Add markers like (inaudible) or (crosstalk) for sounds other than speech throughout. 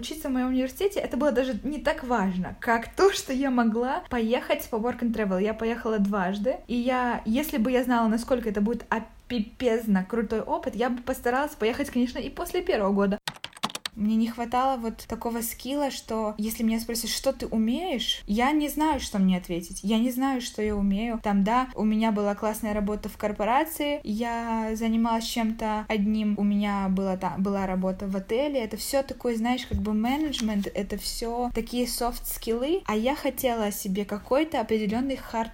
учиться в моем университете это было даже не так важно, как то, что я могла поехать по work and travel. Я поехала дважды, и я, если бы я знала, насколько это будет пипезно крутой опыт, я бы постаралась поехать, конечно, и после первого года. Мне не хватало вот такого скилла, что если меня спросят, что ты умеешь, я не знаю, что мне ответить. Я не знаю, что я умею. Там, да, у меня была классная работа в корпорации, я занималась чем-то одним, у меня была, да, была работа в отеле. Это все такое, знаешь, как бы менеджмент, это все такие софт скиллы, а я хотела себе какой-то определенный хард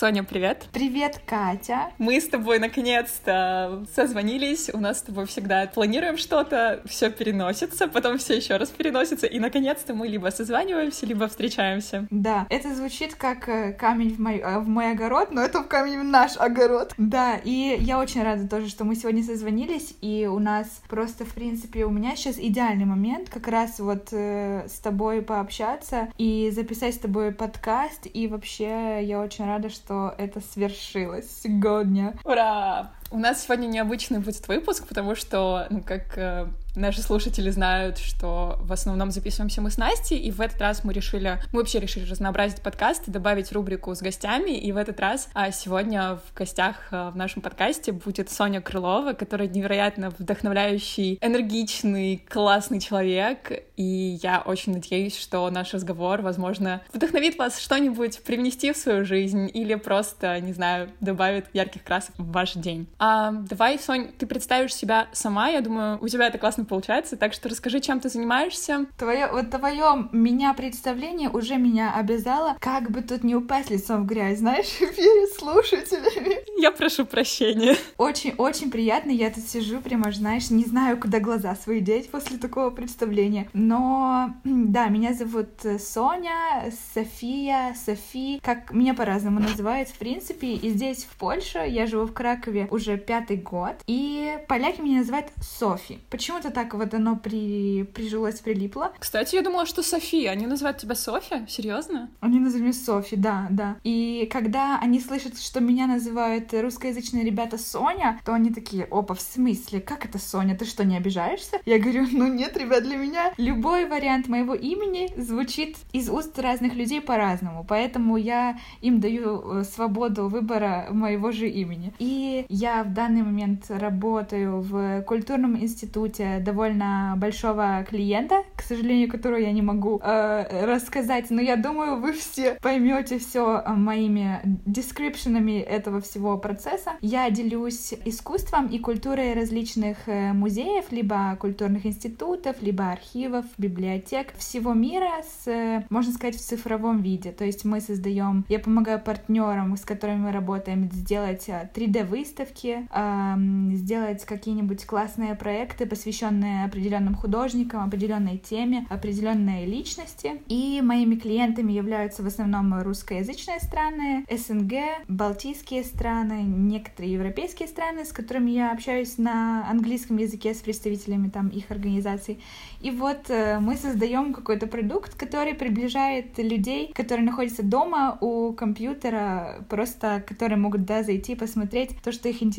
Соня, привет. Привет, Катя. Мы с тобой наконец-то созвонились. У нас с тобой всегда планируем что-то, все переносится, потом все еще раз переносится, и наконец-то мы либо созваниваемся, либо встречаемся. Да, это звучит как э, камень в мой, э, в мой огород, но это камень в наш огород. Да, и я очень рада тоже, что мы сегодня созвонились, и у нас просто, в принципе, у меня сейчас идеальный момент как раз вот э, с тобой пообщаться и записать с тобой подкаст, и вообще я очень рада, что что это свершилось сегодня. Ура! У нас сегодня необычный будет выпуск, потому что, ну, как э, наши слушатели знают, что в основном записываемся мы с Настей, и в этот раз мы решили, мы вообще решили разнообразить подкаст и добавить рубрику с гостями, и в этот раз а сегодня в гостях э, в нашем подкасте будет Соня Крылова, которая невероятно вдохновляющий, энергичный, классный человек, и я очень надеюсь, что наш разговор, возможно, вдохновит вас что-нибудь привнести в свою жизнь или просто, не знаю, добавит ярких красок в ваш день. А, давай, Сонь, ты представишь себя сама. Я думаю, у тебя это классно получается. Так что расскажи, чем ты занимаешься. Твое, вот твое меня представление уже меня обязало, как бы тут не упасть лицом в грязь, знаешь, (laughs) перед слушателями. Я прошу прощения. Очень-очень приятно. Я тут сижу, прямо, знаешь, не знаю, куда глаза свои деть после такого представления. Но, да, меня зовут Соня, София, Софи, как меня по-разному называют, в принципе. И здесь, в Польше, я живу в Кракове уже уже пятый год, и поляки меня называют Софи. Почему-то так вот оно при... прижилось, прилипло. Кстати, я думала, что София. Они называют тебя Софи? Серьезно? Они называют меня Софи, да, да. И когда они слышат, что меня называют русскоязычные ребята Соня, то они такие, опа, в смысле? Как это Соня? Ты что, не обижаешься? Я говорю, ну нет, ребят, для меня любой вариант моего имени звучит из уст разных людей по-разному, поэтому я им даю э, свободу выбора моего же имени. И я в данный момент работаю в культурном институте довольно большого клиента, к сожалению, которого я не могу э, рассказать, но я думаю, вы все поймете все моими дескрипшенами этого всего процесса. Я делюсь искусством и культурой различных э, музеев, либо культурных институтов, либо архивов, библиотек всего мира с, можно сказать, в цифровом виде. То есть мы создаем, я помогаю партнерам, с которыми мы работаем, сделать 3D-выставки, э, сделать какие-нибудь классные проекты, посвященные определенным художникам, определенной теме, определенной личности. И моими клиентами являются в основном русскоязычные страны, СНГ, Балтийские страны, некоторые европейские страны, с которыми я общаюсь на английском языке с представителями там их организаций. И вот э, мы создаем какой-то продукт, который приближает людей, которые находятся дома у компьютера, просто которые могут да, зайти посмотреть то, что их интересует,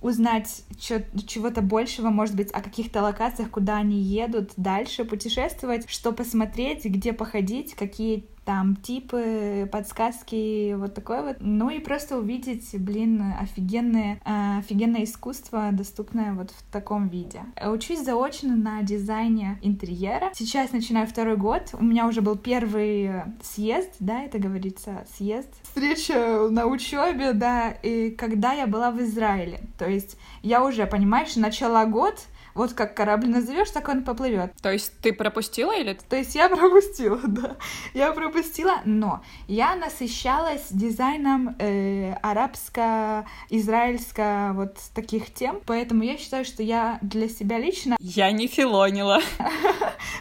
узнать чего-то большего, может быть, о каких-то локациях, куда они едут дальше, путешествовать, что посмотреть, где походить, какие там типы, подсказки, вот такое вот. Ну и просто увидеть, блин, офигенное, э, офигенное искусство, доступное вот в таком виде. Учусь заочно на дизайне интерьера. Сейчас начинаю второй год. У меня уже был первый съезд, да, это говорится, съезд. Встреча на учебе, да, и когда я была в Израиле. То есть я уже, понимаешь, начала год, вот как корабль назовешь, так он поплывет. То есть ты пропустила или? То есть я пропустила, (laughs) да. Я пропустила, но я насыщалась дизайном э, арабско-израильско вот таких тем, поэтому я считаю, что я для себя лично... (laughs) Я не филонила. (laughs)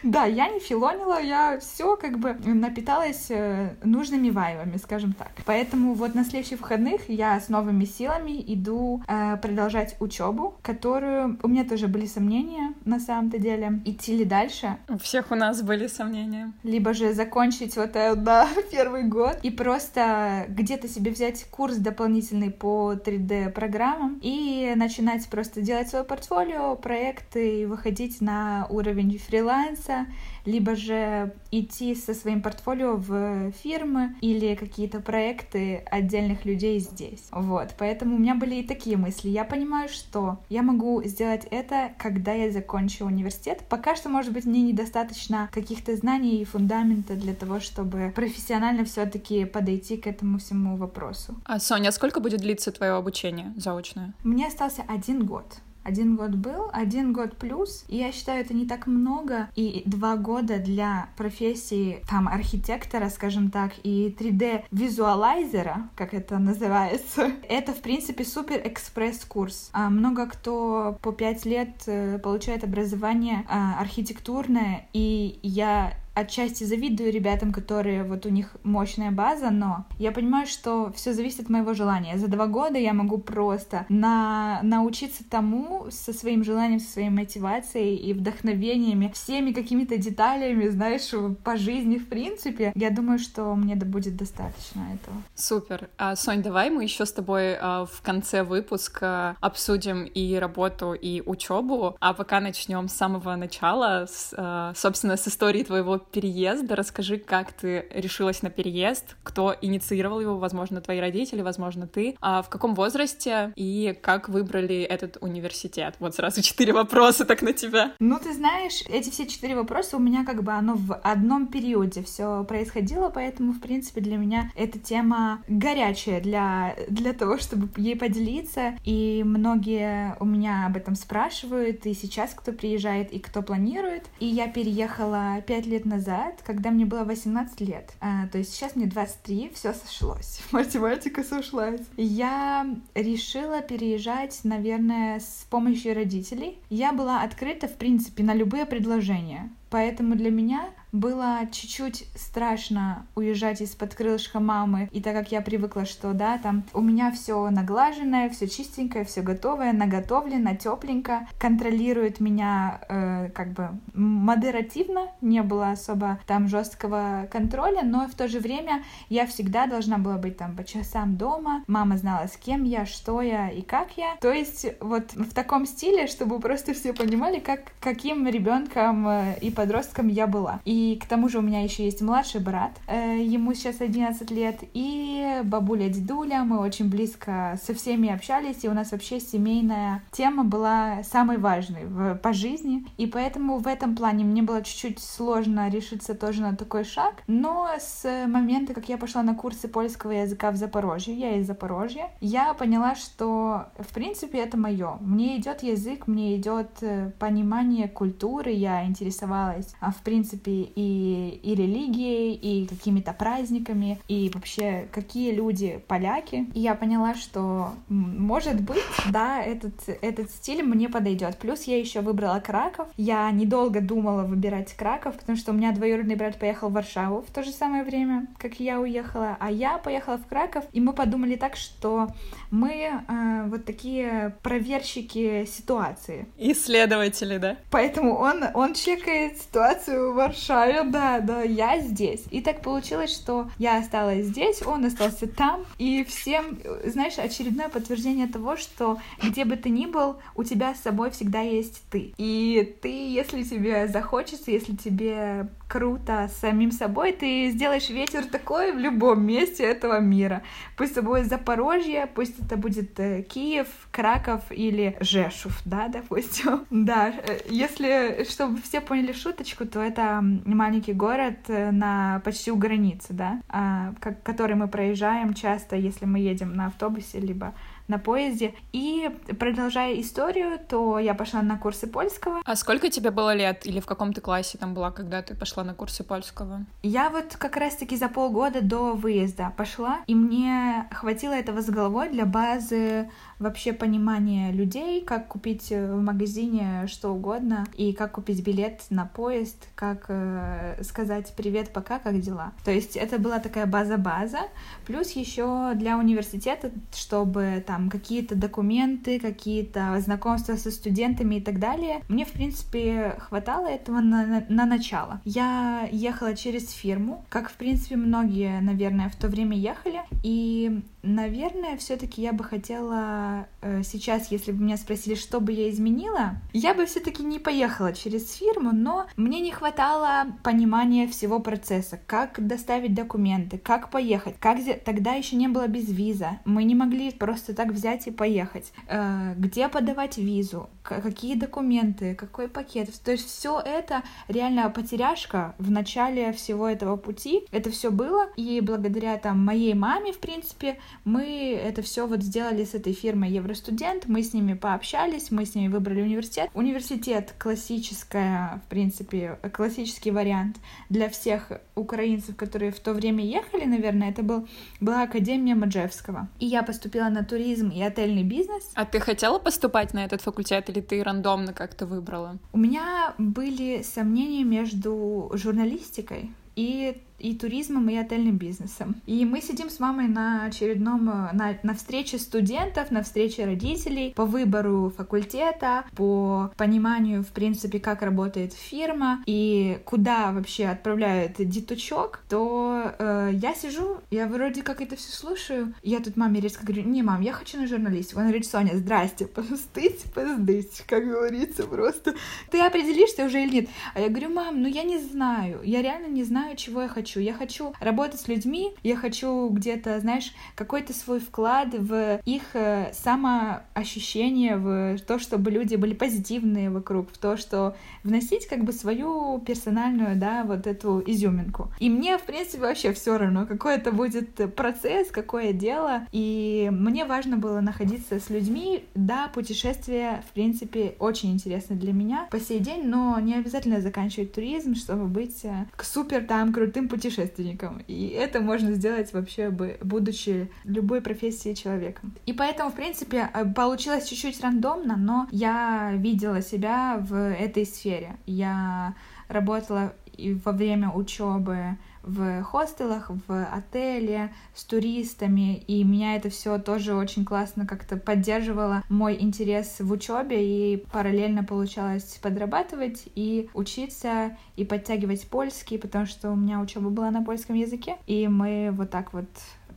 Да, я не филонила, я все как бы напиталась э, нужными вайвами, скажем так. Поэтому вот на следующих выходных я с новыми силами иду э, продолжать учебу, которую у меня тоже были сомнения сомнения на самом-то деле, идти ли дальше. У всех у нас были сомнения. Либо же закончить вот этот, да, (laughs) первый год и просто где-то себе взять курс дополнительный по 3D-программам и начинать просто делать свое портфолио, проекты и выходить на уровень фриланса, либо же идти со своим портфолио в фирмы или какие-то проекты отдельных людей здесь. Вот, поэтому у меня были и такие мысли. Я понимаю, что я могу сделать это, когда я закончу университет. Пока что, может быть, мне недостаточно каких-то знаний и фундамента для того, чтобы профессионально все-таки подойти к этому всему вопросу. А, Соня, а сколько будет длиться твое обучение заочное? Мне остался один год. Один год был, один год плюс. И я считаю, это не так много. И два года для профессии там архитектора, скажем так, и 3D-визуалайзера, как это называется, (laughs) это, в принципе, супер экспресс-курс. А много кто по пять лет э, получает образование а, архитектурное, и я отчасти завидую ребятам, которые вот у них мощная база, но я понимаю, что все зависит от моего желания. За два года я могу просто на... научиться тому со своим желанием, со своей мотивацией и вдохновениями, всеми какими-то деталями, знаешь, по жизни в принципе. Я думаю, что мне будет достаточно этого. Супер. А, Сонь, давай мы еще с тобой а, в конце выпуска обсудим и работу, и учебу, а пока начнем с самого начала, с, а, собственно, с истории твоего переезда. Расскажи, как ты решилась на переезд, кто инициировал его, возможно, твои родители, возможно, ты, а в каком возрасте и как выбрали этот университет? Вот сразу (laughs) четыре вопроса так на тебя. Ну, ты знаешь, эти все четыре вопроса у меня как бы оно в одном периоде все происходило, поэтому, в принципе, для меня эта тема горячая для, для того, чтобы ей поделиться, и многие у меня об этом спрашивают, и сейчас кто приезжает, и кто планирует. И я переехала пять лет назад когда мне было 18 лет. А, то есть сейчас мне 23, все сошлось. (laughs) Математика сошлась. Я решила переезжать, наверное, с помощью родителей. Я была открыта, в принципе, на любые предложения. Поэтому для меня было чуть-чуть страшно уезжать из-под крылышка мамы, и так как я привыкла, что да, там у меня все наглаженное, все чистенькое, все готовое, наготовлено, тепленько, контролирует меня э, как бы модеративно, не было особо там жесткого контроля, но в то же время я всегда должна была быть там по часам дома, мама знала, с кем я, что я и как я. То есть вот в таком стиле, чтобы просто все понимали, как, каким ребенком э, и подростком я была. И и к тому же у меня еще есть младший брат, э, ему сейчас 11 лет, и бабуля, дедуля, мы очень близко со всеми общались, и у нас вообще семейная тема была самой важной в, по жизни, и поэтому в этом плане мне было чуть-чуть сложно решиться тоже на такой шаг, но с момента, как я пошла на курсы польского языка в Запорожье, я из Запорожья, я поняла, что в принципе это мое. Мне идет язык, мне идет э, понимание культуры, я интересовалась, а в принципе и, и религией, и какими-то праздниками, и вообще какие люди поляки. И я поняла, что может быть, да, этот, этот стиль мне подойдет. Плюс я еще выбрала Краков. Я недолго думала выбирать Краков, потому что у меня двоюродный брат поехал в Варшаву в то же самое время, как я уехала, а я поехала в Краков, и мы подумали так, что мы э, вот такие проверщики ситуации. Исследователи, да? Поэтому он, он чекает ситуацию в Варшаве, да, да, я здесь. И так получилось, что я осталась здесь, он остался там, и всем, знаешь, очередное подтверждение того, что где бы ты ни был, у тебя с собой всегда есть ты. И ты, если тебе захочется, если тебе круто с самим собой, ты сделаешь ветер такой в любом месте этого мира. Пусть это будет Запорожье, пусть это будет э, Киев, Краков или Жешув, да, допустим. (laughs) Да, э, если, чтобы все поняли шуточку, то это маленький город э, на почти у границы, да, а, который мы проезжаем часто, если мы едем на автобусе, либо на поезде. И продолжая историю, то я пошла на курсы польского. А сколько тебе было лет? Или в каком ты классе там была, когда ты пошла на курсы польского? Я вот как раз-таки за полгода до выезда пошла, и мне хватило этого с головой для базы вообще понимания людей, как купить в магазине что угодно, и как купить билет на поезд, как э, сказать привет, пока, как дела. То есть это была такая база-база, плюс еще для университета, чтобы там там какие-то документы, какие-то знакомства со студентами и так далее. Мне, в принципе, хватало этого на, на, на начало. Я ехала через фирму, как, в принципе, многие, наверное, в то время ехали, и Наверное, все-таки я бы хотела э, сейчас, если бы меня спросили, что бы я изменила, я бы все-таки не поехала через фирму, но мне не хватало понимания всего процесса, как доставить документы, как поехать, как тогда еще не было без виза, мы не могли просто так взять и поехать, э, где подавать визу, какие документы, какой пакет, то есть все это реально потеряшка в начале всего этого пути, это все было, и благодаря там моей маме, в принципе, мы это все вот сделали с этой фирмой Евростудент, мы с ними пообщались, мы с ними выбрали университет. Университет классическая, в принципе, классический вариант для всех украинцев, которые в то время ехали, наверное, это был, была Академия Маджевского. И я поступила на туризм и отельный бизнес. А ты хотела поступать на этот факультет или ты рандомно как-то выбрала? У меня были сомнения между журналистикой и и туризмом, и отельным бизнесом. И мы сидим с мамой на очередном, э, на, на встрече студентов, на встрече родителей по выбору факультета, по пониманию, в принципе, как работает фирма и куда вообще отправляют детучок, то э, я сижу, я вроде как это все слушаю, я тут маме резко говорю, не, мам, я хочу на журналистику. Она говорит, Соня, здрасте, пустыть, поздыть, как говорится просто. Ты определишься уже или нет? А я говорю, мам, ну я не знаю, я реально не знаю, чего я хочу хочу. Я хочу работать с людьми, я хочу где-то, знаешь, какой-то свой вклад в их э, самоощущение, в то, чтобы люди были позитивные вокруг, в то, что вносить как бы свою персональную, да, вот эту изюминку. И мне, в принципе, вообще все равно, какой это будет процесс, какое дело. И мне важно было находиться с людьми. Да, путешествие, в принципе, очень интересно для меня по сей день, но не обязательно заканчивать туризм, чтобы быть э, к супер там крутым путешественником. И это можно сделать вообще, будучи любой профессии человеком. И поэтому, в принципе, э, получилось чуть-чуть рандомно, но я видела себя в этой сфере. Я работала и во время учебы в хостелах, в отеле с туристами, и меня это все тоже очень классно как-то поддерживало мой интерес в учебе, и параллельно получалось подрабатывать и учиться, и подтягивать польский, потому что у меня учеба была на польском языке, и мы вот так вот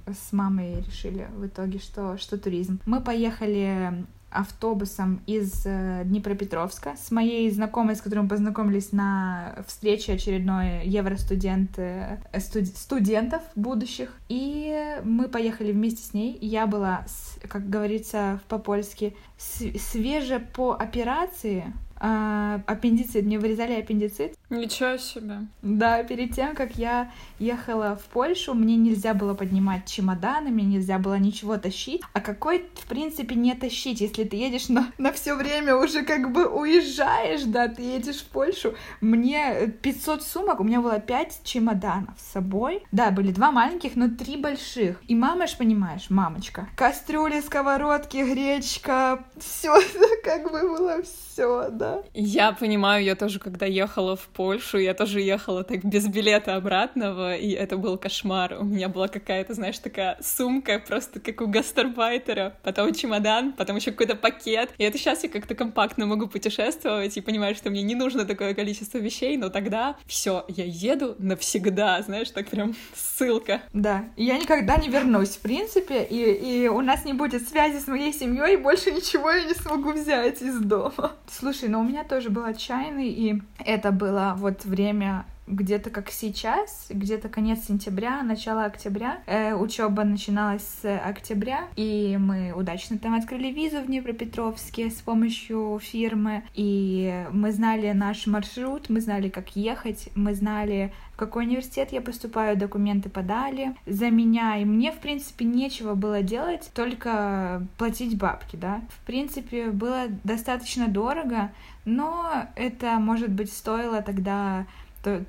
с мамой решили в итоге, что, что туризм. Мы поехали автобусом из э, Днепропетровска с моей знакомой, с которой мы познакомились на встрече очередной евростудент э, студ, студентов будущих. И мы поехали вместе с ней. Я была, как говорится по-польски, свеже по операции, а, аппендицит, мне вырезали аппендицит. Ничего себе. Да, перед тем, как я ехала в Польшу, мне нельзя было поднимать чемоданы, мне нельзя было ничего тащить. А какой, в принципе, не тащить, если ты едешь на, на все время уже как бы уезжаешь, да, ты едешь в Польшу. Мне 500 сумок, у меня было 5 чемоданов с собой. Да, были два маленьких, но три больших. И мама ж, понимаешь, мамочка, кастрюли, сковородки, гречка, все (laughs) как бы было все, да да? Я понимаю, я тоже, когда ехала в Польшу, я тоже ехала так без билета обратного, и это был кошмар. У меня была какая-то, знаешь, такая сумка, просто как у гастарбайтера, потом чемодан, потом еще какой-то пакет. И это сейчас я как-то компактно могу путешествовать и понимаю, что мне не нужно такое количество вещей, но тогда все, я еду навсегда, знаешь, так прям ссылка. Да, я никогда не вернусь, в принципе, и, и у нас не будет связи с моей семьей, больше ничего я не смогу взять из дома. Слушай, ну но у меня тоже был отчаянный, и это было вот время где-то как сейчас, где-то конец сентября, начало октября. Э, учеба начиналась с октября, и мы удачно там открыли визу в Днепропетровске с помощью фирмы, и мы знали наш маршрут, мы знали, как ехать, мы знали, в какой университет я поступаю, документы подали за меня, и мне, в принципе, нечего было делать, только платить бабки, да. В принципе, было достаточно дорого, но это, может быть, стоило тогда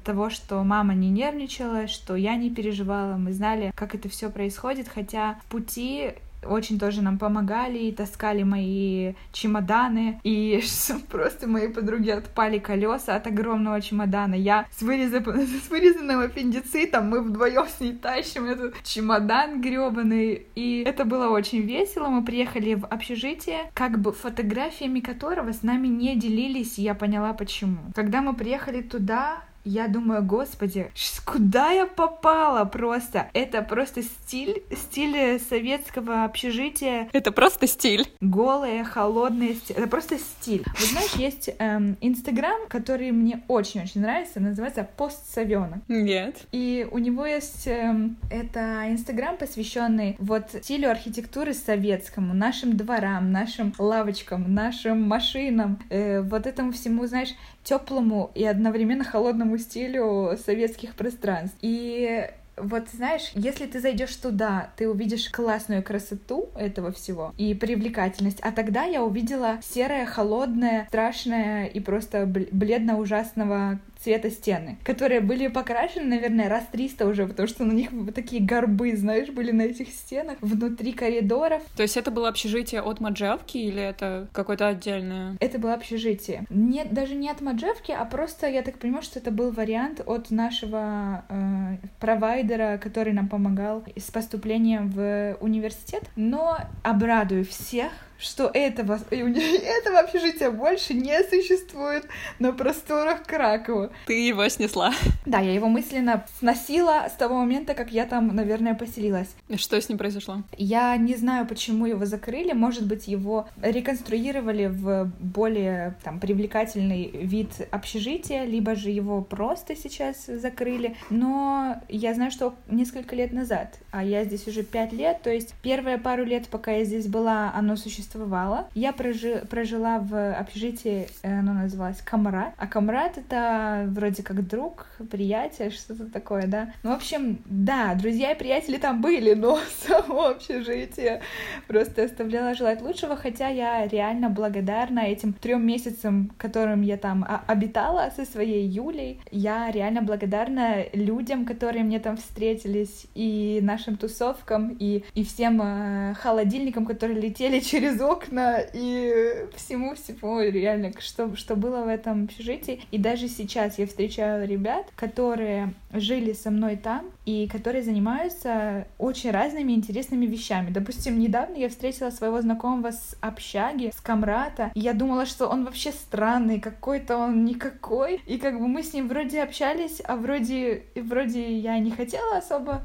того, что мама не нервничала, что я не переживала, мы знали, как это все происходит, хотя в пути очень тоже нам помогали, таскали мои чемоданы, и (laughs) просто мои подруги отпали колеса от огромного чемодана. Я с, выреза... (laughs) с вырезанным аппендицитом, мы вдвоем с ней тащим этот чемодан гребаный, и это было очень весело. Мы приехали в общежитие, как бы фотографиями которого с нами не делились, и я поняла почему. Когда мы приехали туда, я думаю, господи, куда я попала просто? Это просто стиль, стиль советского общежития. Это просто стиль. Голые, холодные стиль. Это просто стиль. Вот знаешь, есть эм, Инстаграм, эм, который мне очень-очень нравится, называется Пост Савёна. Нет. И у него есть эм, это Инстаграм, посвященный вот стилю архитектуры советскому, нашим дворам, нашим лавочкам, нашим машинам, э, вот этому всему, знаешь, теплому и одновременно холодному стилю советских пространств. И вот знаешь, если ты зайдешь туда, ты увидишь классную красоту этого всего и привлекательность. А тогда я увидела серое, холодное, страшное и просто бледно-ужасного цвета стены, которые были покрашены, наверное, раз 300 уже, потому что на них вот такие горбы, знаешь, были на этих стенах внутри коридоров. То есть это было общежитие от Маджевки или это какое-то отдельное? Это было общежитие. Нет, даже не от Маджевки, а просто, я так понимаю, что это был вариант от нашего э, провайдера, который нам помогал с поступлением в университет. Но обрадую всех, что этого, (laughs) этого общежития больше не существует на просторах Кракова. Ты его снесла. Да, я его мысленно сносила с того момента, как я там, наверное, поселилась. Что с ним произошло? Я не знаю, почему его закрыли. Может быть, его реконструировали в более там, привлекательный вид общежития, либо же его просто сейчас закрыли. Но я знаю, что несколько лет назад, а я здесь уже пять лет, то есть первые пару лет, пока я здесь была, оно существовало существовала. Я прожи, прожила в общежитии, э, оно называлось Камрад. А Камрад — это вроде как друг, приятель, что-то такое, да. Ну, в общем, да, друзья и приятели там были, но (laughs) само общежитие просто оставляло желать лучшего, хотя я реально благодарна этим трем месяцам, которым я там обитала со своей Юлей. Я реально благодарна людям, которые мне там встретились, и нашим тусовкам, и, и всем э, холодильникам, которые летели (laughs) через через окна и всему-всему реально, что, что было в этом общежитии. И даже сейчас я встречаю ребят, которые жили со мной там и которые занимаются очень разными интересными вещами. Допустим, недавно я встретила своего знакомого с общаги, с Камрата, и я думала, что он вообще странный, какой-то он никакой. И как бы мы с ним вроде общались, а вроде, вроде я не хотела особо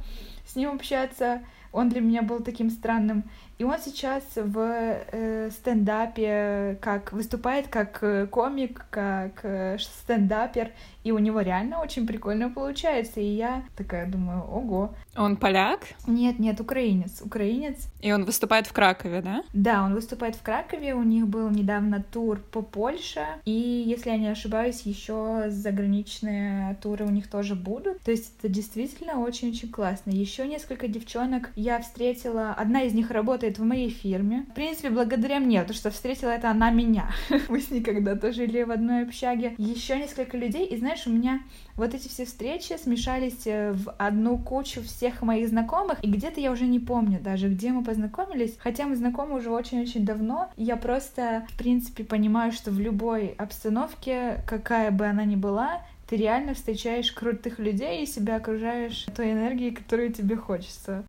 с ним общаться. Он для меня был таким странным. И он сейчас в э, стендапе как выступает как э, комик, как э, стендапер, и у него реально очень прикольно получается. И я такая думаю, ого. Он поляк? Нет, нет, украинец. Украинец. И он выступает в Кракове, да? Да, он выступает в Кракове. У них был недавно тур по Польше. И, если я не ошибаюсь, еще заграничные туры у них тоже будут. То есть это действительно очень-очень классно. Еще несколько девчонок я встретила. Одна из них работает в моей фирме. В принципе, благодаря мне, потому что встретила это она меня. (laughs) Мы с ней когда-то жили в одной общаге. Еще несколько людей. И знаешь, знаешь, у меня вот эти все встречи смешались э, в одну кучу всех моих знакомых, и где-то я уже не помню даже, где мы познакомились, хотя мы знакомы уже очень-очень давно. Я просто, в принципе, понимаю, что в любой обстановке, какая бы она ни была, ты реально встречаешь крутых людей и себя окружаешь той энергией, которую тебе хочется.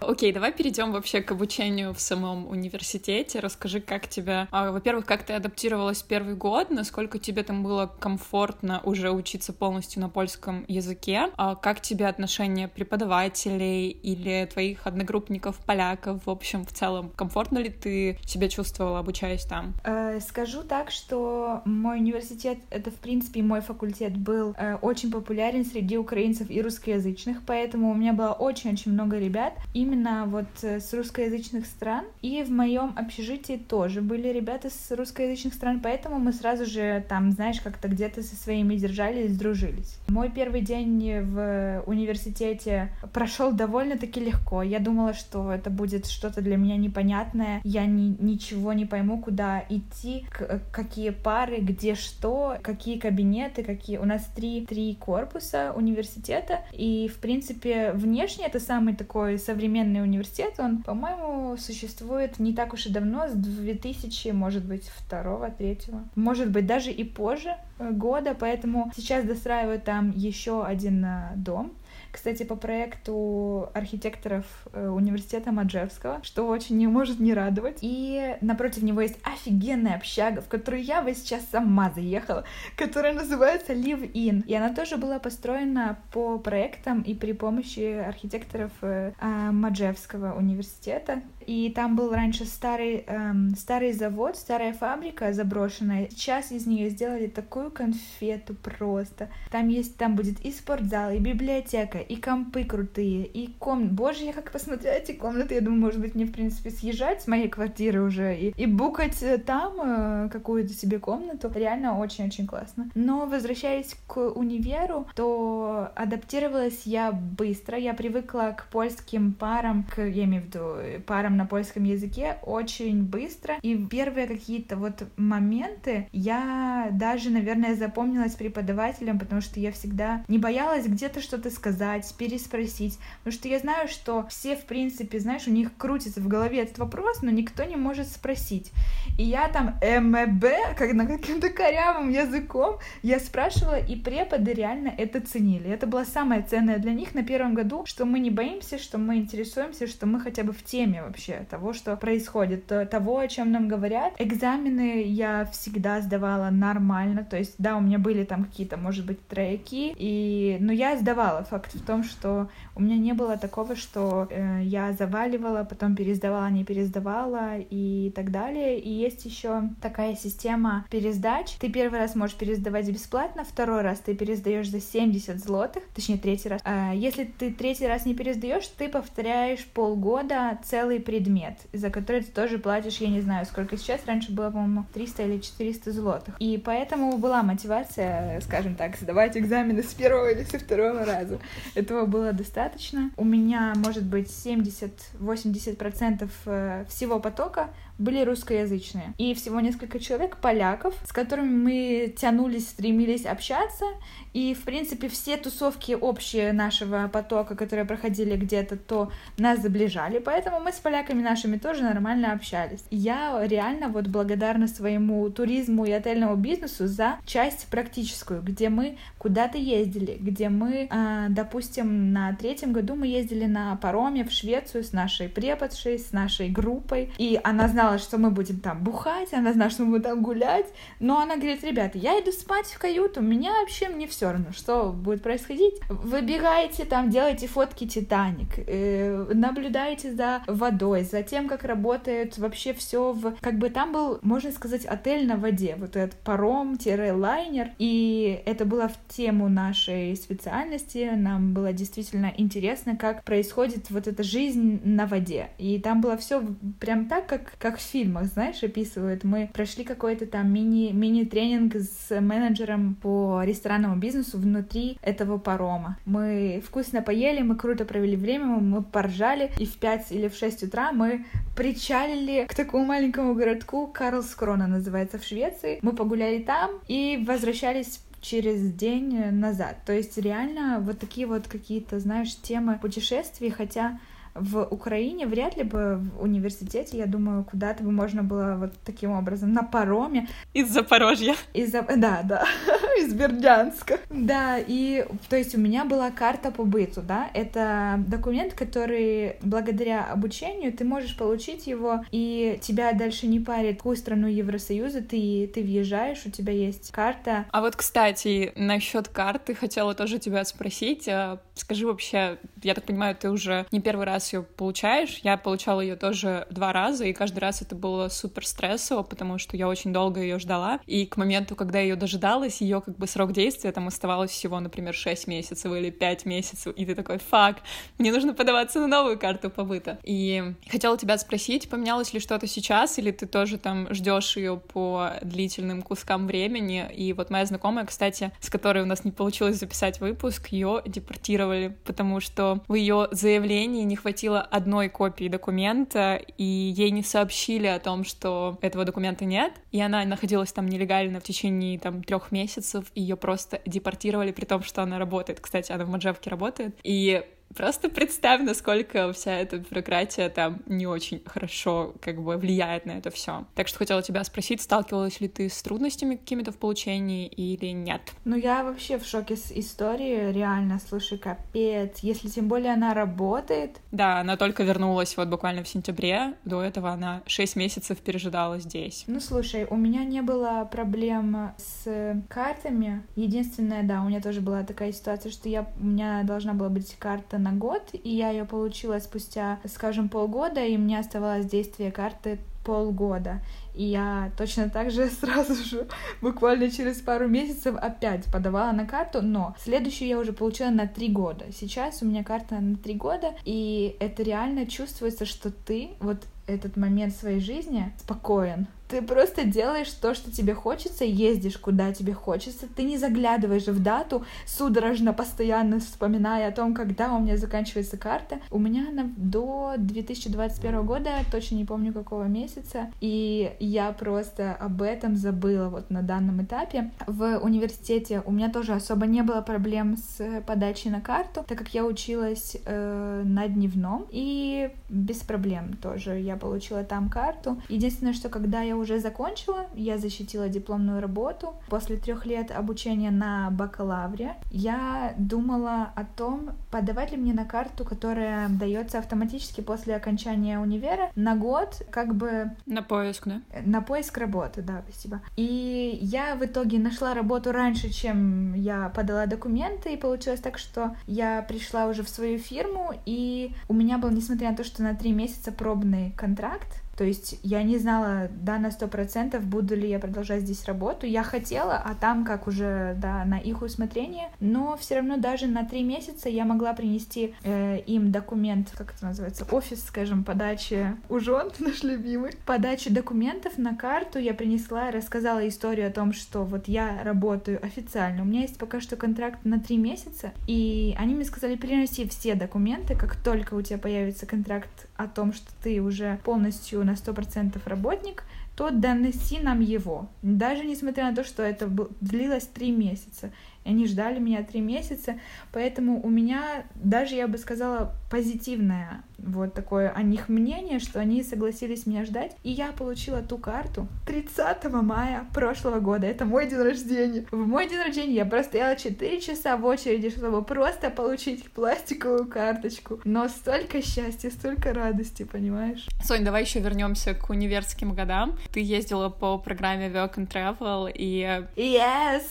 Окей, давай перейдем вообще к обучению в самом университете. Расскажи, как тебя... А, во-первых, как ты адаптировалась первый год, насколько тебе там было комфортно уже учиться полностью на польском языке, а как тебе отношения преподавателей или твоих одногруппников поляков, в общем, в целом, комфортно ли ты себя чувствовала, обучаясь там? Э, скажу так, что мой университет, это, в принципе, мой факультет был э, очень популярен среди украинцев и русскоязычных, поэтому у меня было очень-очень много ребят, и именно вот э, с русскоязычных стран. И в моем общежитии тоже были ребята с русскоязычных стран, поэтому мы сразу же там, знаешь, как-то где-то со своими держались, сдружились. Мой первый день в университете прошел довольно-таки легко. Я думала, что это будет что-то для меня непонятное. Я ни, ничего не пойму, куда идти, к, какие пары, где что, какие кабинеты, какие... У нас три, три корпуса университета, и, в принципе, внешне это самый такой современный военный университет, он, по-моему, существует не так уж и давно, с 2000, может быть, второго, третьего, может быть, даже и позже э, года, поэтому сейчас достраивают там еще один э, дом, кстати, по проекту архитекторов э, университета Маджевского, что очень не может не радовать. И напротив него есть офигенная общага, в которую я бы сейчас сама заехала, которая называется Live In. И она тоже была построена по проектам и при помощи архитекторов э, а, Маджевского университета и там был раньше старый, эм, старый завод, старая фабрика заброшенная. Сейчас из нее сделали такую конфету просто. Там есть, там будет и спортзал, и библиотека, и компы крутые, и комнаты. Боже, я как посмотрела эти комнаты, я думаю, может быть, мне, в принципе, съезжать с моей квартиры уже и, и букать э, там э, какую-то себе комнату. Реально очень-очень классно. Но возвращаясь к универу, то адаптировалась я быстро. Я привыкла к польским парам, к, я имею в виду, парам на польском языке очень быстро. И первые какие-то вот моменты я даже, наверное, запомнилась преподавателем, потому что я всегда не боялась где-то что-то сказать, переспросить. Потому что я знаю, что все, в принципе, знаешь, у них крутится в голове этот вопрос, но никто не может спросить. И я там МБ, как на каким-то корявым языком, я спрашивала, и преподы реально это ценили. Это было самое ценное для них на первом году, что мы не боимся, что мы интересуемся, что мы хотя бы в теме вообще вообще того, что происходит, того, о чем нам говорят. Экзамены я всегда сдавала нормально, то есть, да, у меня были там какие-то, может быть, треки, и... но я сдавала. Факт в том, что у меня не было такого, что э, я заваливала, потом пересдавала, не пересдавала и так далее. И есть еще такая система пересдач. Ты первый раз можешь пересдавать бесплатно, второй раз ты пересдаешь за 70 злотых, точнее третий раз. А если ты третий раз не пересдаешь, ты повторяешь полгода целый предмет предмет, за который ты тоже платишь, я не знаю, сколько сейчас, раньше было, по-моему, 300 или 400 злотых. И поэтому была мотивация, скажем так, сдавать экзамены с первого или со второго раза. Этого было достаточно. У меня, может быть, 70-80% э, всего потока были русскоязычные. И всего несколько человек, поляков, с которыми мы тянулись, стремились общаться. И, в принципе, все тусовки общие нашего потока, которые проходили где-то, то нас заближали. Поэтому мы с поляками нашими тоже нормально общались. Я реально вот благодарна своему туризму и отельному бизнесу за часть практическую, где мы куда-то ездили, где мы, а, допустим, на третьем году мы ездили на пароме в Швецию с нашей преподшей, с нашей группой, и она знала, знала, что мы будем там бухать, она знала, что мы будем там гулять, но она говорит, ребята, я иду спать в каюту, меня вообще мне все равно, что будет происходить. Выбегаете там, делаете фотки Титаник, э, наблюдаете за водой, за тем, как работает вообще все в... Как бы там был, можно сказать, отель на воде, вот этот паром-лайнер, и это было в тему нашей специальности, нам было действительно интересно, как происходит вот эта жизнь на воде, и там было все прям так, как, как в фильмах, знаешь, описывают. Мы прошли какой-то там мини, мини-тренинг с менеджером по ресторанному бизнесу внутри этого парома. Мы вкусно поели, мы круто провели время, мы поржали, и в 5 или в 6 утра мы причалили к такому маленькому городку, Карлскрона называется в Швеции. Мы погуляли там и возвращались через день назад. То есть реально вот такие вот какие-то, знаешь, темы путешествий, хотя в Украине вряд ли бы в университете, я думаю, куда-то бы можно было вот таким образом на пароме. Из Запорожья. Из да, да, (laughs) из Бердянска. Да, и то есть у меня была карта по быту, да, это документ, который благодаря обучению ты можешь получить его, и тебя дальше не парит, в какую страну Евросоюза ты, ты въезжаешь, у тебя есть карта. А вот, кстати, насчет карты хотела тоже тебя спросить. А скажи вообще, я так понимаю, ты уже не первый раз ее получаешь. Я получала ее тоже два раза, и каждый раз это было супер стрессово, потому что я очень долго ее ждала. И к моменту, когда ее дожидалась, ее как бы срок действия там оставалось всего, например, 6 месяцев или 5 месяцев, и ты такой, фак, мне нужно подаваться на новую карту побыта. И хотела тебя спросить, поменялось ли что-то сейчас, или ты тоже там ждешь ее по длительным кускам времени? И вот моя знакомая, кстати, с которой у нас не получилось записать выпуск, ее депортировали, потому что в ее заявлении не хватило хватило одной копии документа, и ей не сообщили о том, что этого документа нет, и она находилась там нелегально в течение там трех месяцев, и ее просто депортировали, при том, что она работает. Кстати, она в Маджевке работает, и Просто представь, насколько вся эта бюрократия там не очень хорошо как бы влияет на это все. Так что хотела тебя спросить, сталкивалась ли ты с трудностями какими-то в получении или нет? Ну, я вообще в шоке с историей, реально, слушай, капец. Если тем более она работает. Да, она только вернулась вот буквально в сентябре. До этого она 6 месяцев пережидала здесь. Ну, слушай, у меня не было проблем с картами. Единственное, да, у меня тоже была такая ситуация, что я, у меня должна была быть карта на год, и я ее получила спустя, скажем, полгода, и мне оставалось действие карты полгода. И я точно так же (laughs) сразу же, буквально через пару месяцев, опять подавала на карту, но следующую я уже получила на три года. Сейчас у меня карта на три года, и это реально чувствуется, что ты вот этот момент своей жизни спокоен. Ты просто делаешь то, что тебе хочется, ездишь куда тебе хочется. Ты не заглядываешь в дату, судорожно, постоянно вспоминая о том, когда у меня заканчивается карта. У меня она до 2021 года, точно не помню какого месяца, и я просто об этом забыла вот на данном этапе. В университете у меня тоже особо не было проблем с подачей на карту, так как я училась э, на дневном, и без проблем тоже я получила там карту. Единственное, что когда я уже закончила, я защитила дипломную работу. После трех лет обучения на бакалавре я думала о том, подавать ли мне на карту, которая дается автоматически после окончания универа на год, как бы... На поиск, да? На поиск работы, да, спасибо. И я в итоге нашла работу раньше, чем я подала документы, и получилось так, что я пришла уже в свою фирму, и у меня был, несмотря на то, что на три месяца пробный контракт, то есть я не знала, да, на сто процентов, буду ли я продолжать здесь работу. Я хотела, а там как уже, да, на их усмотрение. Но все равно даже на три месяца я могла принести э, им документ, как это называется, офис, скажем, подачи у жен, (laughs) наш любимый, подачи документов на карту. Я принесла рассказала историю о том, что вот я работаю официально. У меня есть пока что контракт на три месяца, и они мне сказали, переноси все документы, как только у тебя появится контракт о том, что ты уже полностью на 100% работник, то доноси нам его. Даже несмотря на то, что это длилось три месяца. И они ждали меня три месяца, поэтому у меня даже, я бы сказала, позитивное вот такое о них мнение, что они согласились меня ждать. И я получила ту карту 30 мая прошлого года. Это мой день рождения. В мой день рождения я простояла 4 часа в очереди, чтобы просто получить пластиковую карточку. Но столько счастья, столько радости, понимаешь? Сонь, давай еще вернемся к университетским годам. Ты ездила по программе Work and Travel и... Yes!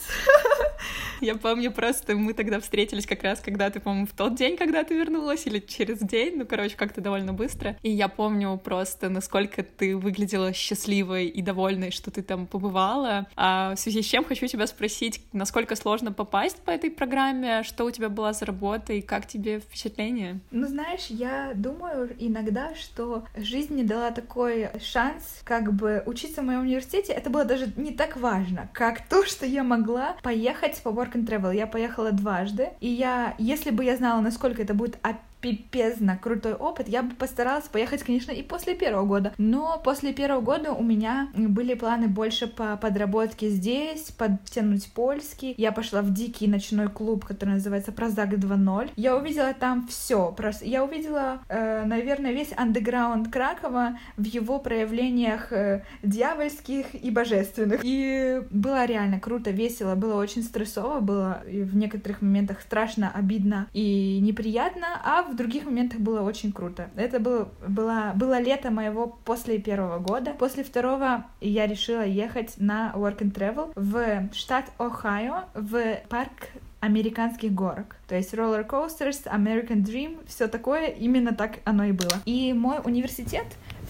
(laughs) Я помню просто, мы тогда встретились как раз, когда ты, по-моему, в тот день, когда ты вернулась, или через день, ну, короче, как-то довольно быстро. И я помню просто, насколько ты выглядела счастливой и довольной, что ты там побывала. А в связи с чем хочу тебя спросить, насколько сложно попасть по этой программе, что у тебя была за работа и как тебе впечатление? Ну, знаешь, я думаю иногда, что жизнь мне дала такой шанс, как бы учиться в моем университете, это было даже не так важно, как то, что я могла поехать по work and travel. Я поехала дважды, и я, если бы я знала, насколько это будет пипезно крутой опыт. Я бы постаралась поехать, конечно, и после первого года. Но после первого года у меня были планы больше по подработке здесь, подтянуть польский. Я пошла в дикий ночной клуб, который называется Прозак 2.0. Я увидела там все. Просто я увидела, э, наверное, весь андеграунд Кракова в его проявлениях э, дьявольских и божественных. И было реально круто, весело, было очень стрессово, было в некоторых моментах страшно, обидно и неприятно, а в других моментах было очень круто. Это было, было, было лето моего после первого года. После второго я решила ехать на Work and Travel в штат Ohio в парк американских горок. То есть roller coasters, American Dream, все такое, именно так оно и было. И мой университет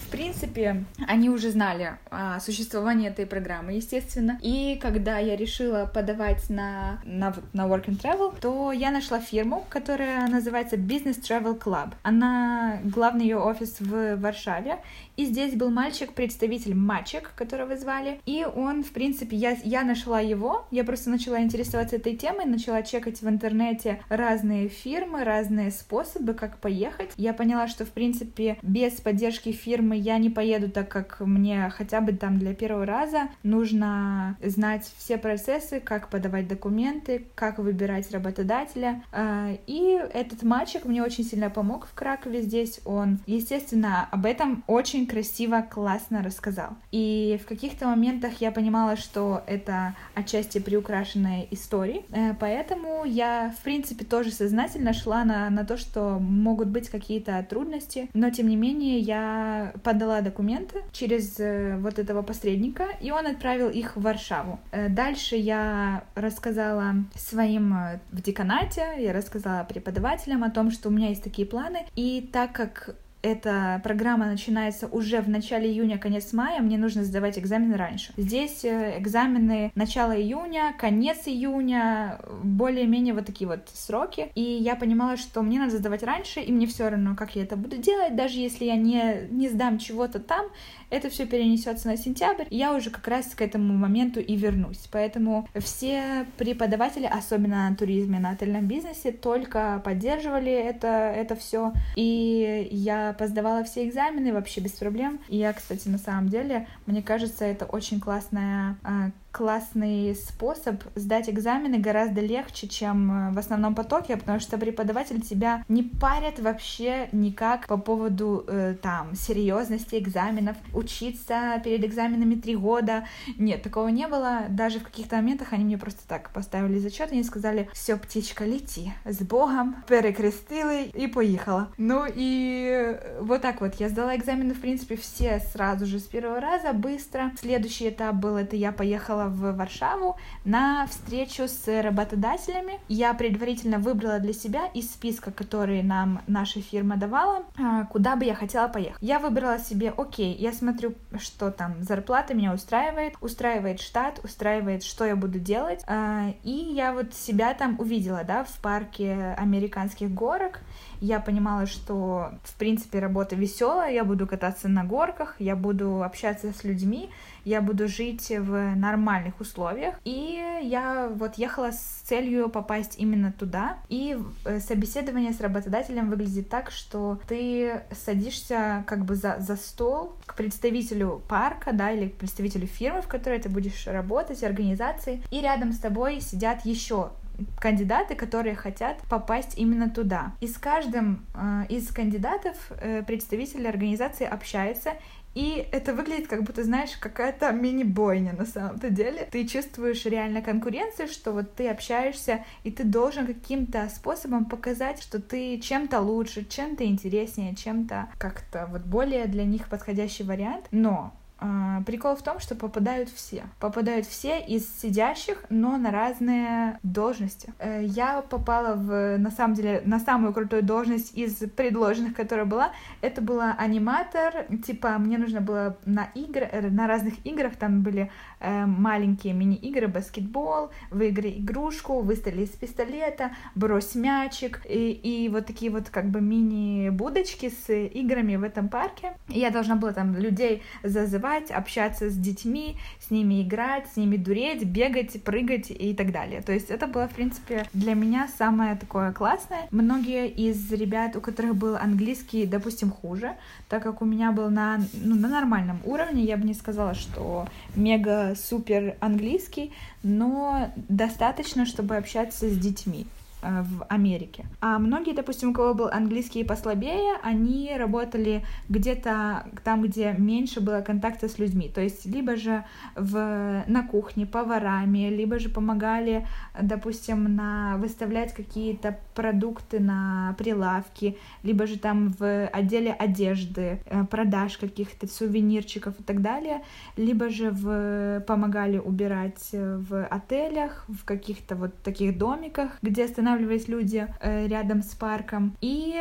в принципе, они уже знали о существовании этой программы, естественно. И когда я решила подавать на, на, на Work and Travel, то я нашла фирму, которая называется Business Travel Club. Она, главный ее офис в Варшаве, и здесь был мальчик, представитель Мачек, которого звали. И он, в принципе, я, я нашла его, я просто начала интересоваться этой темой, начала чекать в интернете разные фирмы, разные способы, как поехать. Я поняла, что, в принципе, без поддержки фирмы я не поеду, так как мне хотя бы там для первого раза нужно знать все процессы, как подавать документы, как выбирать работодателя. А, и этот мальчик мне очень сильно помог в Кракове здесь. Он, естественно, об этом очень красиво, классно рассказал. И в каких-то моментах я понимала, что это отчасти приукрашенная история, э, поэтому я, в принципе, тоже сознательно шла на, на то, что могут быть какие-то трудности, но тем не менее я подала документы через э, вот этого посредника, и он отправил их в Варшаву. Э, дальше я рассказала своим в деканате, я рассказала преподавателям о том, что у меня есть такие планы, и так как эта программа начинается уже в начале июня, конец мая, мне нужно сдавать экзамены раньше. Здесь э, экзамены начало июня, конец июня, более-менее вот такие вот сроки. И я понимала, что мне надо сдавать раньше, и мне все равно, как я это буду делать, даже если я не, не сдам чего-то там, это все перенесется на сентябрь, и я уже как раз к этому моменту и вернусь. Поэтому все преподаватели, особенно на туризме, на отельном бизнесе, только поддерживали это, это все. И я поздавала все экзамены вообще без проблем. И я, кстати, на самом деле, мне кажется, это очень классная а, классный способ сдать экзамены гораздо легче, чем э, в основном потоке, потому что преподаватель тебя не парит вообще никак по поводу э, там серьезности экзаменов, учиться перед экзаменами три года. Нет, такого не было. Даже в каких-то моментах они мне просто так поставили зачет, и сказали, все, птичка, лети с Богом, перекрестили и поехала. Ну и вот так вот. Я сдала экзамены, в принципе, все сразу же с первого раза, быстро. Следующий этап был, это я поехала в Варшаву на встречу с работодателями. Я предварительно выбрала для себя из списка, который нам наша фирма давала, а, куда бы я хотела поехать. Я выбрала себе, окей, я смотрю, что там зарплата меня устраивает, устраивает штат, устраивает, что я буду делать. А, и я вот себя там увидела, да, в парке американских горок. Я понимала, что, в принципе, работа веселая, я буду кататься на горках, я буду общаться с людьми, я буду жить в нормальных условиях. И я вот ехала с целью попасть именно туда. И э, собеседование с работодателем выглядит так, что ты садишься как бы за, за стол к представителю парка, да, или к представителю фирмы, в которой ты будешь работать, организации, и рядом с тобой сидят еще кандидаты, которые хотят попасть именно туда. И с каждым э, из кандидатов э, представитель организации общается и это выглядит как будто, знаешь, какая-то мини-бойня на самом-то деле. Ты чувствуешь реально конкуренцию, что вот ты общаешься, и ты должен каким-то способом показать, что ты чем-то лучше, чем-то интереснее, чем-то как-то вот более для них подходящий вариант. Но прикол в том, что попадают все. Попадают все из сидящих, но на разные должности. Э, я попала в, на самом деле, на самую крутую должность из предложенных, которая была. Это была аниматор. Типа, мне нужно было на игры, э, на разных играх, там были маленькие мини-игры, баскетбол, выиграй игрушку, выстрели из пистолета, брось мячик, и, и вот такие вот как бы мини-будочки с играми в этом парке. И я должна была там людей зазывать общаться с детьми, с ними играть, с ними дуреть, бегать, прыгать и так далее. То есть это было, в принципе, для меня самое такое классное. Многие из ребят, у которых был английский, допустим, хуже, так как у меня был на, ну, на нормальном уровне, я бы не сказала, что мега-супер английский, но достаточно, чтобы общаться с детьми. Э, в Америке. А многие, допустим, у кого был английский послабее, они работали где-то там, где меньше было контакта с людьми. То есть либо же в, на кухне поварами, либо же помогали, допустим, на выставлять какие-то продукты на прилавки, либо же там в отделе одежды, э, продаж каких-то сувенирчиков и так далее, либо же в, помогали убирать в отелях, в каких-то вот таких домиках, где останавливались останавливались люди э, рядом с парком. И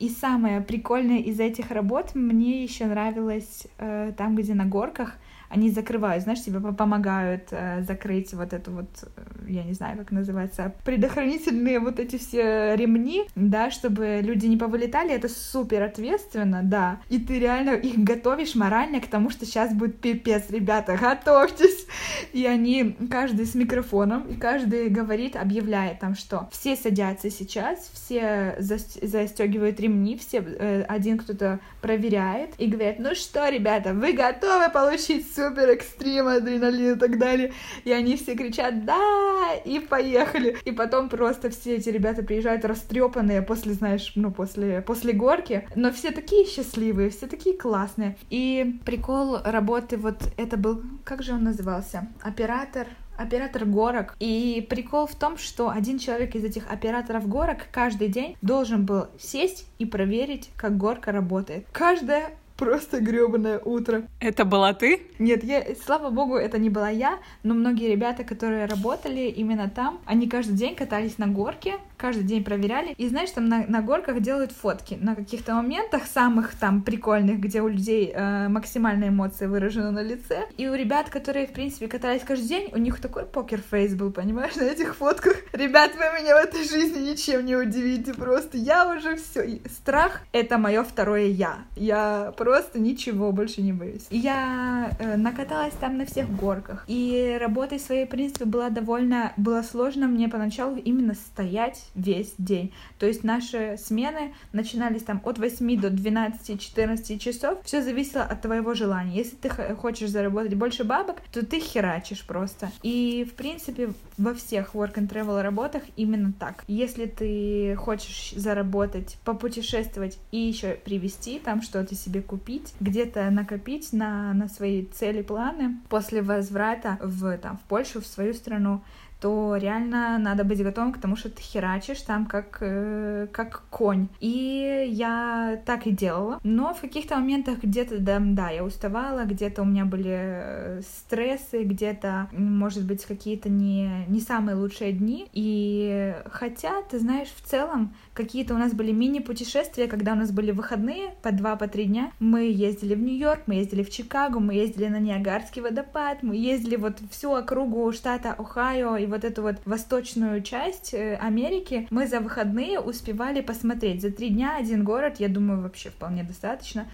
и самое прикольное из этих работ мне еще нравилось э, там, где на горках они закрывают, знаешь, тебе помогают э, закрыть вот эту вот, э, я не знаю, как называется, предохранительные вот эти все ремни, да, чтобы люди не повылетали, это супер ответственно, да, и ты реально их готовишь морально к тому, что сейчас будет пипец, ребята, готовьтесь, и они, каждый с микрофоном, и каждый говорит, объявляет там, что все садятся сейчас, все застегивают ремни, все, э, один кто-то проверяет и говорит, ну что, ребята, вы готовы получить супер экстрим, адреналин и так далее, и они все кричат, да, и поехали, и потом просто все эти ребята приезжают растрепанные после, знаешь, ну, после, после горки, но все такие счастливые, все такие классные, и прикол работы, вот это был, как же он назывался, оператор, оператор горок. И прикол в том, что один человек из этих операторов горок каждый день должен был сесть и проверить, как горка работает. Каждое Просто гребаное утро. Это была ты? Нет, я, слава богу, это не была я, но многие ребята, которые работали именно там, они каждый день катались на горке, каждый день проверяли. И знаешь, там на, на горках делают фотки на каких-то моментах самых там прикольных, где у людей э, максимальные эмоции выражены на лице. И у ребят, которые, в принципе, катались каждый день, у них такой покер-фейс был, понимаешь, (laughs) на этих фотках. Ребят, вы меня в этой жизни ничем не удивите просто. Я уже все. Страх — это мое второе я. Я просто ничего больше не боюсь. Я э, накаталась там на всех горках. И работой своей, в принципе, была довольно... Было сложно мне поначалу именно стоять весь день. То есть наши смены начинались там от 8 до 12-14 часов. Все зависело от твоего желания. Если ты хочешь заработать больше бабок, то ты херачишь просто. И, в принципе, во всех work and travel работах именно так. Если ты хочешь заработать, попутешествовать и еще привезти там что-то себе купить, где-то накопить на, на свои цели, планы после возврата в, там, в Польшу, в свою страну, то реально надо быть готовым к тому, что ты херачишь там как, э, как конь. И я так и делала. Но в каких-то моментах где-то, да, да, я уставала, где-то у меня были э, стрессы, где-то, может быть, какие-то не, не самые лучшие дни. И хотя, ты знаешь, в целом какие-то у нас были мини-путешествия, когда у нас были выходные по два, по три дня. Мы ездили в Нью-Йорк, мы ездили в Чикаго, мы ездили на Ниагарский водопад, мы ездили вот всю округу штата Ohio и вот эту вот восточную часть э, Америки мы за выходные успевали посмотреть. За три дня один город, я думаю, вообще вполне достаточно.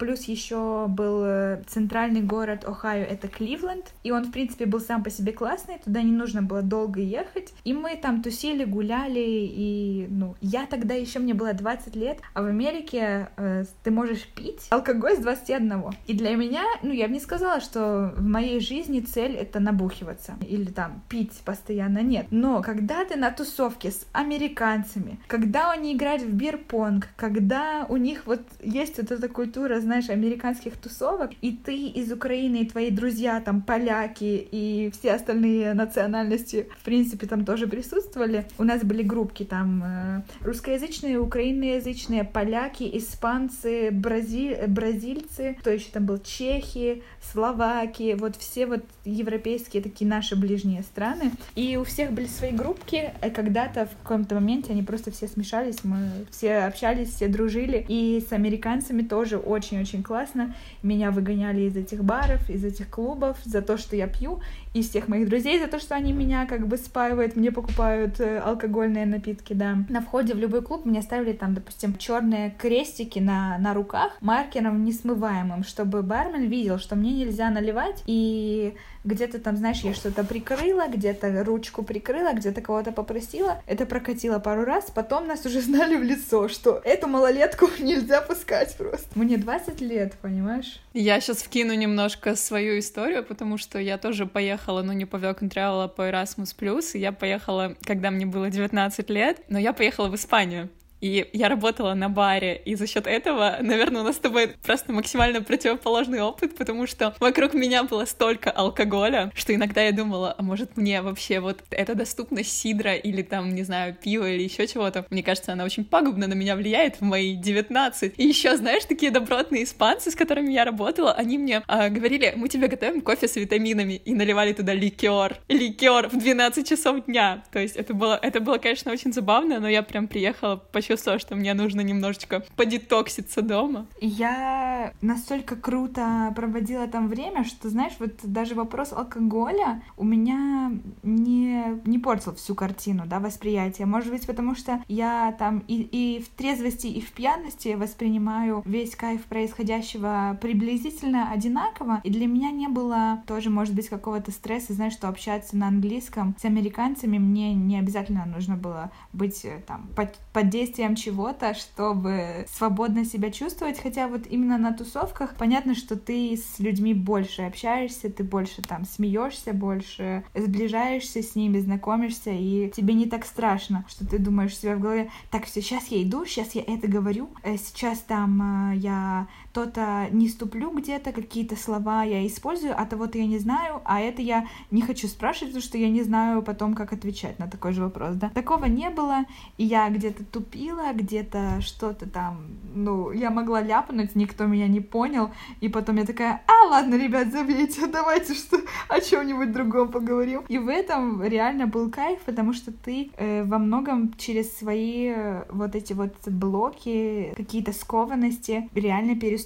Плюс еще был э, центральный город Ohio, это Кливленд, и он, в принципе, был сам по себе классный, туда не нужно было долго ехать, и мы там тусили, гуляли, и, ну, я тогда еще, мне было 20 лет, а в Америке э, ты можешь пить алкоголь с 21. И для меня, ну, я бы не сказала, что в моей жизни цель это набухиваться или там пить постоянно, нет. Но когда ты на тусовке с американцами, когда они играют в бирпонг, когда у них вот есть вот эта культура, знаешь, американских тусовок, и ты из Украины, и твои друзья там поляки и все остальные национальности, в принципе, там тоже присутствовали. У нас были группки там э, русскоязычные, украиноязычные, поляки, испанцы, брази... бразильцы, кто еще там был, чехи, словаки, вот все вот европейские такие наши ближние страны. И у всех были свои группки, и когда-то в каком-то моменте они просто все смешались, мы все общались, все дружили, и с американцами тоже очень-очень классно. Меня выгоняли из этих баров, из этих клубов за то, что я пью, и всех моих друзей за то, что они меня как бы спаивают, мне покупают э, алкогольные напитки, да. На входе в любой клуб мне ставили там, допустим, черные крестики на, на руках маркером несмываемым, чтобы бармен видел, что мне нельзя наливать, и где-то там, знаешь, я что-то прикрыла, где-то ручку прикрыла, где-то кого-то попросила. Это прокатило пару раз, потом нас уже (laughs) знали в лицо, что эту малолетку (laughs) нельзя пускать просто. Мне 20 лет, понимаешь? Я сейчас вкину немножко свою историю, потому что я тоже поехала, ну не по Travel, а по Erasmus+, и я поехала, когда мне было 19 лет, но я поехала в Испанию. И я работала на баре, и за счет этого, наверное, у нас с тобой просто максимально противоположный опыт, потому что вокруг меня было столько алкоголя, что иногда я думала, а может мне вообще вот эта доступность сидра или там, не знаю, пива или еще чего-то. Мне кажется, она очень пагубно на меня влияет в мои 19. И еще, знаешь, такие добротные испанцы, с которыми я работала, они мне а, говорили, мы тебе готовим кофе с витаминами, и наливали туда ликер. Ликер в 12 часов дня. То есть это было, это было, конечно, очень забавно, но я прям приехала почти чувство, что мне нужно немножечко подетокситься дома. Я настолько круто проводила там время, что, знаешь, вот даже вопрос алкоголя у меня не, не портил всю картину, да, восприятия. Может быть, потому что я там и, и в трезвости, и в пьяности воспринимаю весь кайф происходящего приблизительно одинаково, и для меня не было тоже, может быть, какого-то стресса, знаешь, что общаться на английском с американцами мне не обязательно нужно было быть э, там под, под действием чего-то, чтобы свободно себя чувствовать, хотя вот именно на тусовках понятно, что ты с людьми больше общаешься, ты больше там смеешься, больше сближаешься с ними, знакомишься, и тебе не так страшно, что ты думаешь себе в голове, так, все, сейчас я иду, сейчас я это говорю, э, сейчас там э, я то-то не ступлю где-то, какие-то слова я использую, а того-то я не знаю, а это я не хочу спрашивать, потому что я не знаю потом, как отвечать на такой же вопрос, да. Такого не было, и я где-то тупила, где-то что-то там, ну, я могла ляпнуть, никто меня не понял, и потом я такая, а, ладно, ребят, забейте, (laughs) давайте что о чем-нибудь другом поговорим. И в этом реально был кайф, потому что ты э, во многом через свои э, вот эти вот блоки, какие-то скованности реально переступаешь,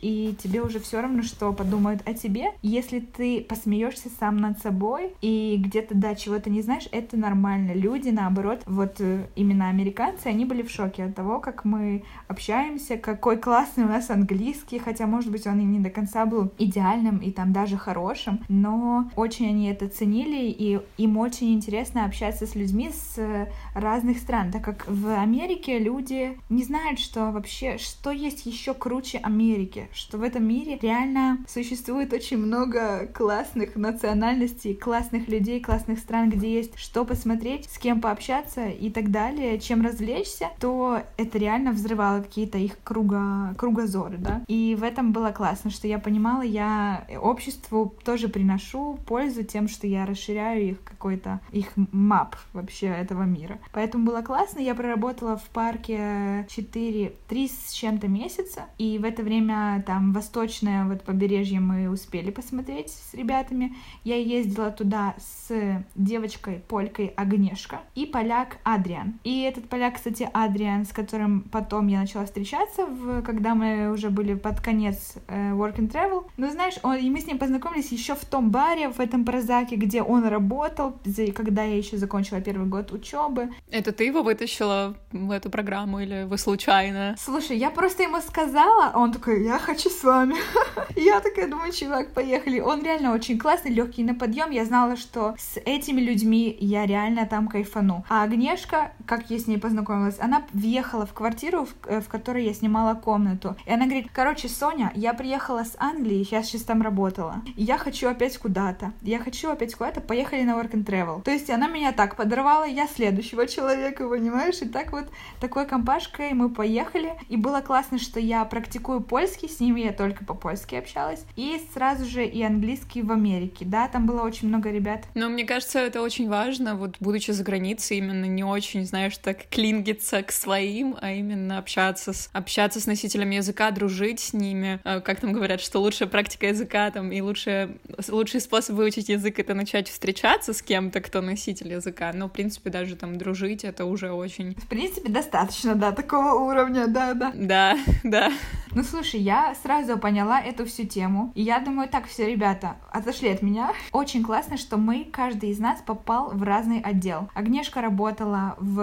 и тебе уже все равно, что подумают о тебе. Если ты посмеешься сам над собой и где-то, да, чего-то не знаешь, это нормально. Люди, наоборот, вот э, именно американцы, они были в шоке от того, как мы общаемся, какой классный у нас английский, хотя, может быть, он и не до конца был идеальным и там даже хорошим, но очень они это ценили, и им очень интересно общаться с людьми с разных стран, так как в Америке люди не знают, что вообще, что есть еще круче Америки, что в этом мире реально существует очень много классных национальностей, классных людей, классных стран, где есть что посмотреть, с кем пообщаться и так далее, чем развлечься, то это реально взрывало какие-то их круга, кругозоры, да. И в этом было классно, что я понимала, я обществу тоже приношу пользу тем, что я расширяю их какой-то, их мап вообще этого мира. Поэтому было классно, я проработала в парке 4, 3 с чем-то месяца, и в это время там восточное вот побережье мы успели посмотреть с ребятами. Я ездила туда с девочкой, полькой Агнешка и поляк Адриан. И этот поляк, кстати, Адриан, с которым потом я начала встречаться, в, когда мы уже были под конец э, Work and Travel. Ну, знаешь, он, и мы с ним познакомились еще в том баре, в этом прозаке, где он работал, когда я еще закончила первый год учебы. Это ты его вытащила в эту программу или вы случайно? Слушай, я просто ему сказала, а он такой, я хочу с вами. (laughs) я такая думаю, чувак, поехали. Он реально очень классный, легкий на подъем. Я знала, что с этими людьми я реально там кайфану. А Агнешка, как я с ней познакомилась, она въехала в квартиру, в, э, в которой я снимала комнату. И она говорит, короче, Соня, я приехала с Англии, я сейчас там работала. Я хочу опять куда-то. Я хочу опять куда-то, поехали на Work and Travel. То есть она меня так подорвала, я следующего человека, понимаешь? И так вот такой компашкой мы поехали. И было классно, что я практикую польский, с ними я только по-польски общалась. И сразу же и английский в Америке, да, там было очень много ребят. Но мне кажется, это очень важно, вот будучи за границей, именно не очень, знаешь, так клингиться к своим, а именно общаться с, общаться с носителями языка, дружить с ними. А, как там говорят, что лучшая практика языка там и лучшая, лучший способ выучить язык — это начать встречаться с кем-то, кто носитель языка. Но, в принципе, даже там дружить — это уже очень... В принципе, достаточно, да, такого уровня, да-да. Да, да. Ну, слушай, я сразу поняла эту всю тему. И я думаю, так, все, ребята, отошли от меня. Очень классно, что мы, каждый из нас попал в разный отдел. Агнешка работала в...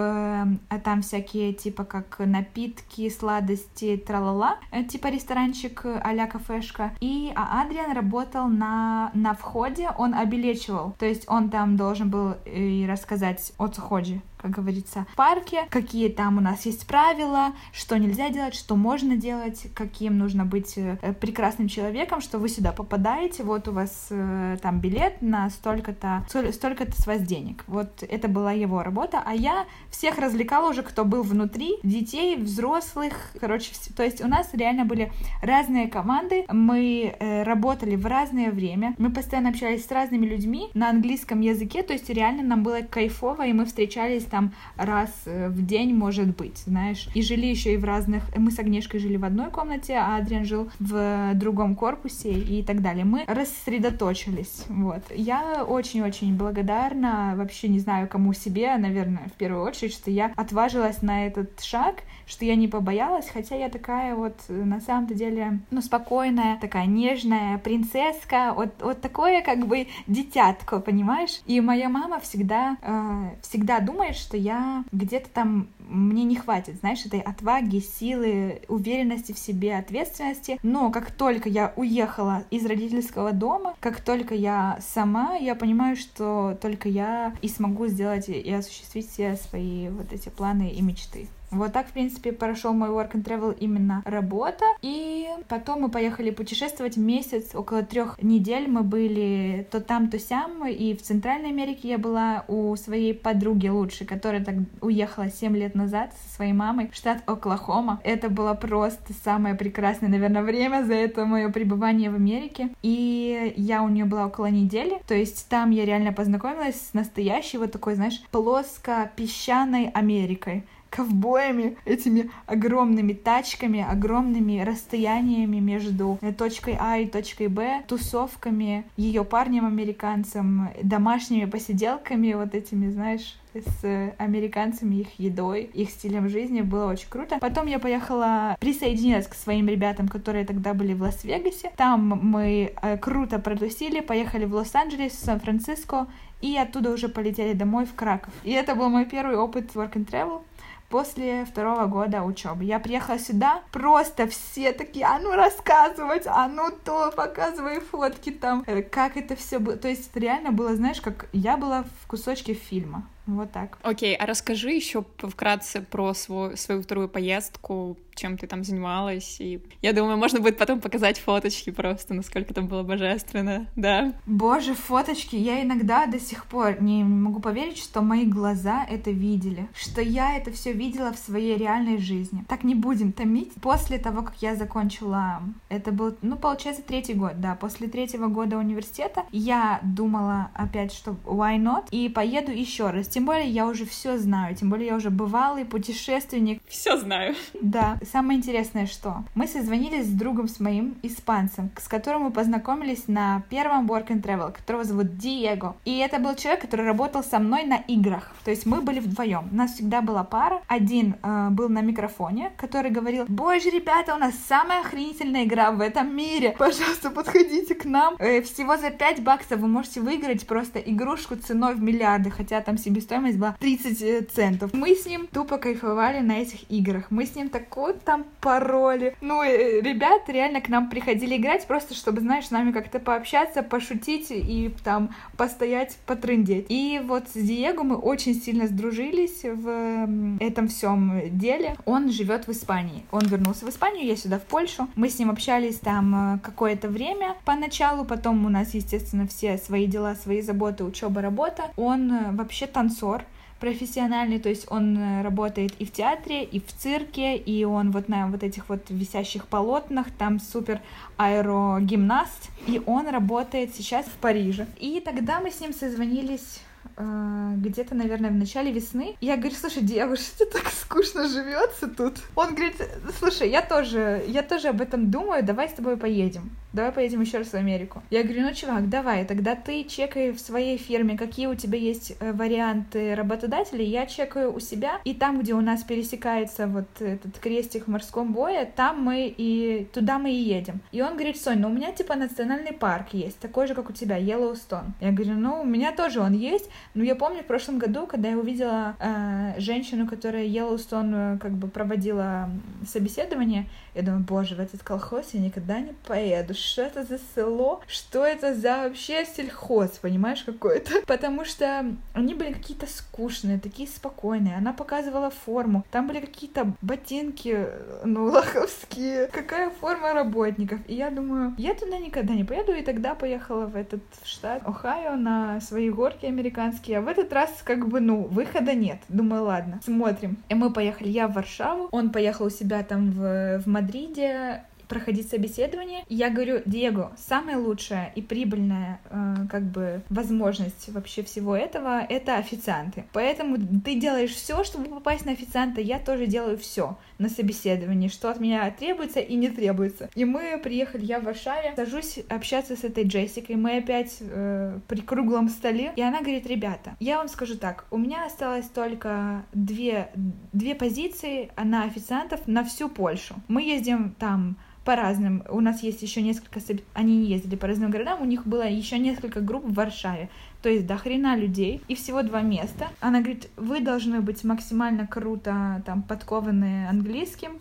А там всякие, типа, как напитки, сладости, тралала, э, типа ресторанчик а-ля кафешка. И а Адриан работал на, на входе, он обелечивал. То есть он там должен был э, и рассказать о входе как говорится, в парке, какие там у нас есть правила, что нельзя делать, что можно делать, каким нужно быть э, прекрасным человеком, что вы сюда попадаете, вот у вас э, там билет на столько-то, столько-то с вас денег. Вот это была его работа, а я всех развлекала уже, кто был внутри, детей, взрослых, короче, то есть у нас реально были разные команды, мы э, работали в разное время, мы постоянно общались с разными людьми на английском языке, то есть реально нам было кайфово, и мы встречались там раз э, в день, может быть, знаешь. И жили еще и в разных... Мы с Агнешкой жили в одной комнате, а Адриан жил в другом корпусе и так далее. Мы рассредоточились, вот. Я очень-очень благодарна, вообще не знаю, кому себе, наверное, в первую очередь, что я отважилась на этот шаг, что я не побоялась, хотя я такая вот на самом-то деле, ну, спокойная, такая нежная принцесска, вот, вот такое как бы дитятко, понимаешь? И моя мама всегда, э, всегда думает, что я где-то там мне не хватит, знаешь, этой отваги, силы, уверенности в себе, ответственности. Но как только я уехала из родительского дома, как только я сама, я понимаю, что только я и смогу сделать и осуществить все свои вот эти планы и мечты. Вот так, в принципе, прошел мой work and travel именно работа. И потом мы поехали путешествовать месяц, около трех недель мы были то там, то сям. И в Центральной Америке я была у своей подруги лучшей, которая так уехала 7 лет назад со своей мамой в штат Оклахома. Это было просто самое прекрасное, наверное, время за это мое пребывание в Америке. И я у нее была около недели. То есть там я реально познакомилась с настоящей вот такой, знаешь, плоско-песчаной Америкой ковбоями, этими огромными тачками, огромными расстояниями между точкой А и точкой Б, тусовками, ее парнем-американцем, домашними посиделками, вот этими, знаешь, с американцами, их едой, их стилем жизни. Было очень круто. Потом я поехала присоединиться к своим ребятам, которые тогда были в Лас-Вегасе. Там мы э, круто протусили, поехали в Лос-Анджелес, Сан-Франциско, и оттуда уже полетели домой в Краков. И это был мой первый опыт work and travel после второго года учебы. Я приехала сюда, просто все такие, а ну рассказывать, а ну то, показывай фотки там, э, как это все было. То есть реально было, знаешь, как я была в кусочке фильма. Вот так. Окей, okay, а расскажи еще вкратце про свой, свою вторую поездку, чем ты там занималась. И я думаю, можно будет потом показать фоточки просто, насколько там было божественно, да. Боже, фоточки, я иногда до сих пор не могу поверить, что мои глаза это видели, что я это все видела в своей реальной жизни. Так не будем томить. После того, как я закончила, это был, ну, получается, третий год, да, после третьего года университета, я думала опять, что why not, и поеду еще раз тем более я уже все знаю, тем более я уже бывалый путешественник. Все знаю. Да. Самое интересное, что мы созвонились с другом с моим, испанцем, с которым мы познакомились на первом Work and Travel, которого зовут Диего. И это был человек, который работал со мной на играх. То есть мы были вдвоем. У нас всегда была пара. Один э, был на микрофоне, который говорил, боже, ребята, у нас самая охренительная игра в этом мире. Пожалуйста, подходите к нам. Э, всего за 5 баксов вы можете выиграть просто игрушку ценой в миллиарды, хотя там себе стоимость была 30 э, центов. Мы с ним тупо кайфовали на этих играх. Мы с ним такой там пароли. Ну, э, ребят реально к нам приходили играть просто, чтобы, знаешь, с нами как-то пообщаться, пошутить и там постоять, потрындеть. И вот с Диего мы очень сильно сдружились в этом всем деле. Он живет в Испании. Он вернулся в Испанию, я сюда в Польшу. Мы с ним общались там э, какое-то время поначалу, потом у нас, естественно, все свои дела, свои заботы, учеба, работа. Он вообще танцует танцор профессиональный, то есть он э, работает и в театре, и в цирке, и он вот на вот этих вот висящих полотнах, там супер аэрогимнаст, и он работает сейчас в Париже. И тогда мы с ним созвонились э, где-то, наверное, в начале весны. Я говорю, слушай, что тебе (laughs) так скучно живется тут? Он говорит, слушай, я тоже, я тоже об этом думаю, давай с тобой поедем давай поедем еще раз в Америку. Я говорю, ну, чувак, давай, тогда ты чекай в своей фирме, какие у тебя есть э, варианты работодателей, я чекаю у себя, и там, где у нас пересекается вот этот крестик в морском бое, там мы и туда мы и едем. И он говорит, Сонь, ну у меня типа национальный парк есть, такой же, как у тебя, Йеллоустон. Я говорю, ну у меня тоже он есть, но я помню в прошлом году, когда я увидела э, женщину, которая Йеллоустон э, как бы проводила собеседование, я думаю, боже, в этот колхоз я никогда не поеду, что это за село, что это за вообще сельхоз, понимаешь, какой-то. (laughs) Потому что они были какие-то скучные, такие спокойные. Она показывала форму. Там были какие-то ботинки, ну, (laughs) лоховские. Какая форма работников. И я думаю, я туда никогда не поеду. И тогда поехала в этот штат Ohio на свои горки американские. А в этот раз как бы, ну, выхода нет. Думаю, ладно, смотрим. И мы поехали. Я в Варшаву, он поехал у себя там в, в Мадриде, проходить собеседование. Я говорю, Диего, самая лучшая и прибыльная э, как бы возможность вообще всего этого — это официанты. Поэтому ты делаешь все, чтобы попасть на официанта, я тоже делаю все на собеседовании, что от меня требуется и не требуется. И мы приехали, я в Варшаве, сажусь общаться с этой Джессикой, мы опять э, при круглом столе, и она говорит, ребята, я вам скажу так, у меня осталось только две, две позиции на официантов на всю Польшу. Мы ездим там по разным. У нас есть еще несколько... Они не ездили по разным городам, у них было еще несколько групп в Варшаве. То есть до хрена людей и всего два места. Она говорит, вы должны быть максимально круто там подкованные английским,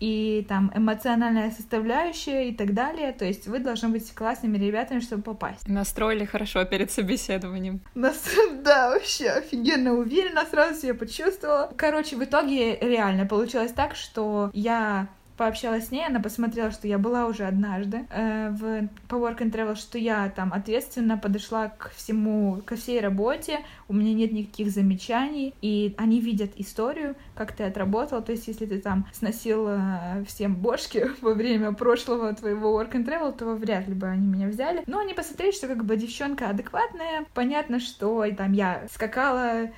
и там эмоциональная составляющая и так далее. То есть вы должны быть классными ребятами, чтобы попасть. Настроили хорошо перед собеседованием. Нас, (laughs) да, вообще офигенно уверенно, сразу себя почувствовала. Короче, в итоге реально получилось так, что я пообщалась с ней, она посмотрела, что я была уже однажды э, в, по Work and Travel, что я там ответственно подошла к всему, ко всей работе, у меня нет никаких замечаний, и они видят историю, как ты отработал, то есть если ты там сносил э, всем бошки (laughs) во время прошлого твоего Work and Travel, то вряд ли бы они меня взяли. Но они посмотрели, что как бы девчонка адекватная, понятно, что и там я скакала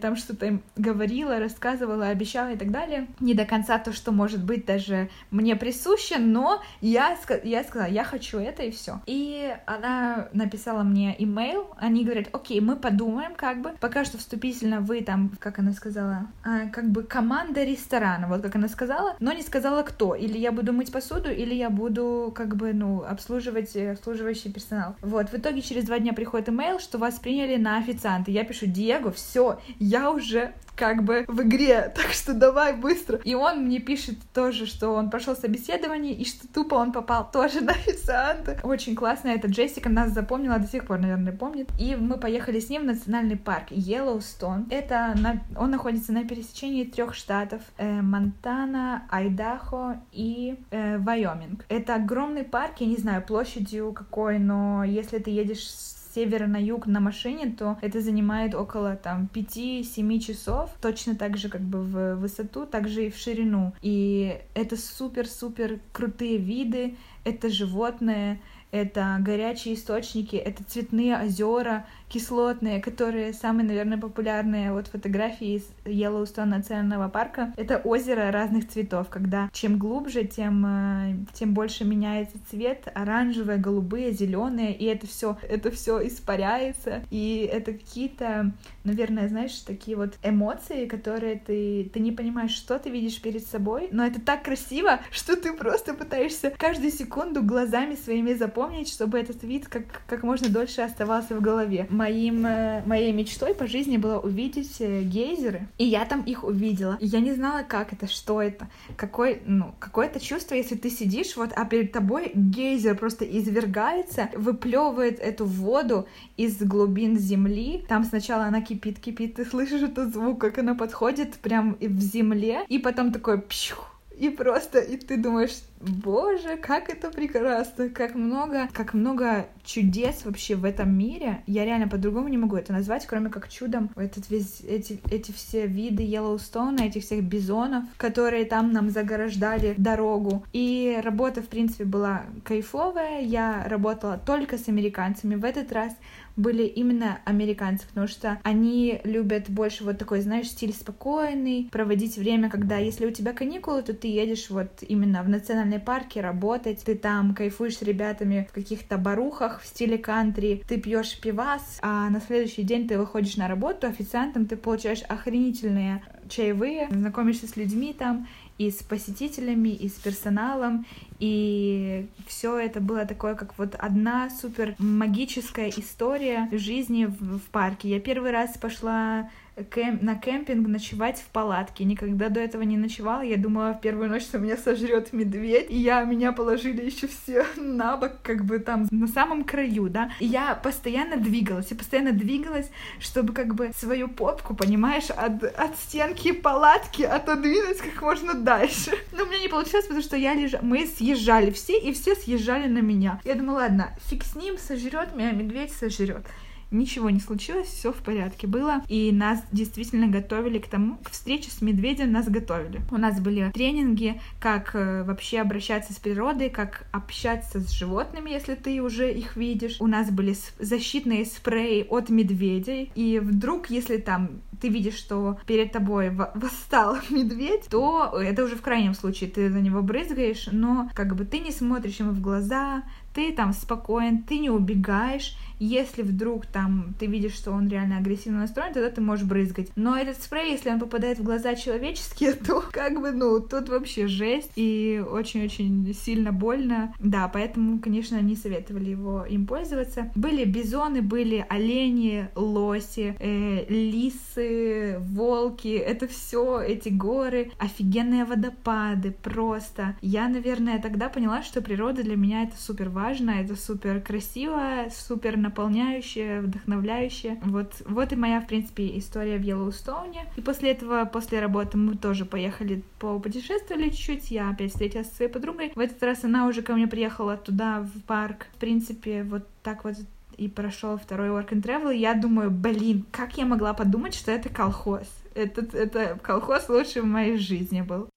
там что-то им говорила, рассказывала, обещала и так далее. Не до конца то, что может быть даже мне присуще, но я, я сказала, я хочу это и все. И она написала мне имейл, они говорят, окей, мы подумаем как бы, пока что вступительно вы там, как она сказала, а, как бы команда ресторана, вот как она сказала, но не сказала кто, или я буду мыть посуду, или я буду как бы, ну, обслуживать э, обслуживающий персонал. Вот, в итоге через два дня приходит имейл, что вас приняли на официанта. Я пишу, Диего, все, я уже как бы в игре, (laughs) так что давай быстро. И он мне пишет тоже, что он прошел собеседование и что тупо он попал тоже (laughs) на официанта. Очень классно, это Джессика нас запомнила, до сих пор, наверное, помнит. И мы поехали с ним в национальный парк Йеллоустон. Это на... он находится на пересечении трех штатов э, Монтана, Айдахо и э, Вайоминг. Это огромный парк, я не знаю площадью какой, но если ты едешь севера на юг на машине, то это занимает около там 5-7 часов, точно так же как бы в высоту, также и в ширину. И это супер-супер крутые виды, это животные, это горячие источники, это цветные озера, кислотные, которые самые, наверное, популярные вот фотографии из Йеллоустон национального парка. Это озеро разных цветов, когда чем глубже, тем, э, тем больше меняется цвет, оранжевые, голубые, зеленые, и это все, это все испаряется, и это какие-то, наверное, знаешь, такие вот эмоции, которые ты, ты не понимаешь, что ты видишь перед собой, но это так красиво, (laughs) что ты просто пытаешься каждую секунду глазами своими запомнить, чтобы этот вид как, как можно дольше оставался в голове моим, э, моей мечтой по жизни было увидеть э, гейзеры, и я там их увидела. И я не знала, как это, что это, какой, ну, какое-то чувство, если ты сидишь, вот, а перед тобой гейзер просто извергается, выплевывает эту воду из глубин земли. Там сначала она кипит, кипит, ты слышишь этот звук, как она подходит прям в земле, и потом такой пщух, и просто, и ты думаешь, боже, как это прекрасно, как много, как много чудес вообще в этом мире. Я реально по-другому не могу это назвать, кроме как чудом. Этот весь, эти, эти все виды Йеллоустона, этих всех бизонов, которые там нам заграждали дорогу. И работа, в принципе, была кайфовая. Я работала только с американцами. В этот раз были именно американцы, потому что они любят больше вот такой, знаешь, стиль спокойный, проводить время, когда если у тебя каникулы, то ты едешь вот именно в национальные парки работать, ты там кайфуешь с ребятами в каких-то барухах в стиле кантри, ты пьешь пивас, а на следующий день ты выходишь на работу официантом, ты получаешь охренительные чаевые, знакомишься с людьми там, и с посетителями, и с персоналом, и все это было такое, как вот одна супер магическая история жизни в, в парке. Я первый раз пошла кэм на кемпинг ночевать в палатке. Никогда до этого не ночевала. Я думала в первую ночь, что меня сожрет медведь. И я меня положили еще все (laughs) на бок, как бы там на самом краю, да. И я постоянно двигалась, я постоянно двигалась, чтобы как бы свою попку, понимаешь, от, от стенки палатки отодвинуть как можно дальше. (laughs) Но у меня не получилось, потому что я лежала... Мы съезжали все, и все съезжали на меня. Я думала, ладно, фиг с ним, сожрет меня, медведь сожрет. Ничего не случилось, все в порядке было. И нас действительно готовили к тому, к встрече с медведем нас готовили. У нас были тренинги, как э, вообще обращаться с природой, как общаться с животными, если ты уже их видишь. У нас были защитные спреи от медведей. И вдруг, если там ты видишь, что перед тобой восстал (laughs) медведь, то это уже в крайнем случае ты на него брызгаешь, но как бы ты не смотришь ему в глаза, ты там спокоен, ты не убегаешь. Если вдруг там ты видишь, что он реально агрессивно настроен, тогда ты можешь брызгать. Но этот спрей, если он попадает в глаза человеческие, (laughs) то как бы, ну, тут вообще жесть и очень-очень сильно больно. Да, поэтому, конечно, не советовали его им пользоваться. Были бизоны, были олени, лоси, э, лисы, волки. Это все эти горы, офигенные водопады, просто. Я, наверное, тогда поняла, что природа для меня это супер важно важно, это супер красиво, супер наполняющее, вдохновляющее. Вот, вот и моя, в принципе, история в Йеллоустоуне. И после этого, после работы мы тоже поехали по путешествовали чуть-чуть. Я опять встретилась со своей подругой. В этот раз она уже ко мне приехала туда, в парк. В принципе, вот так вот и прошел второй work and travel, я думаю, блин, как я могла подумать, что это колхоз? Этот, это колхоз лучше в моей жизни был.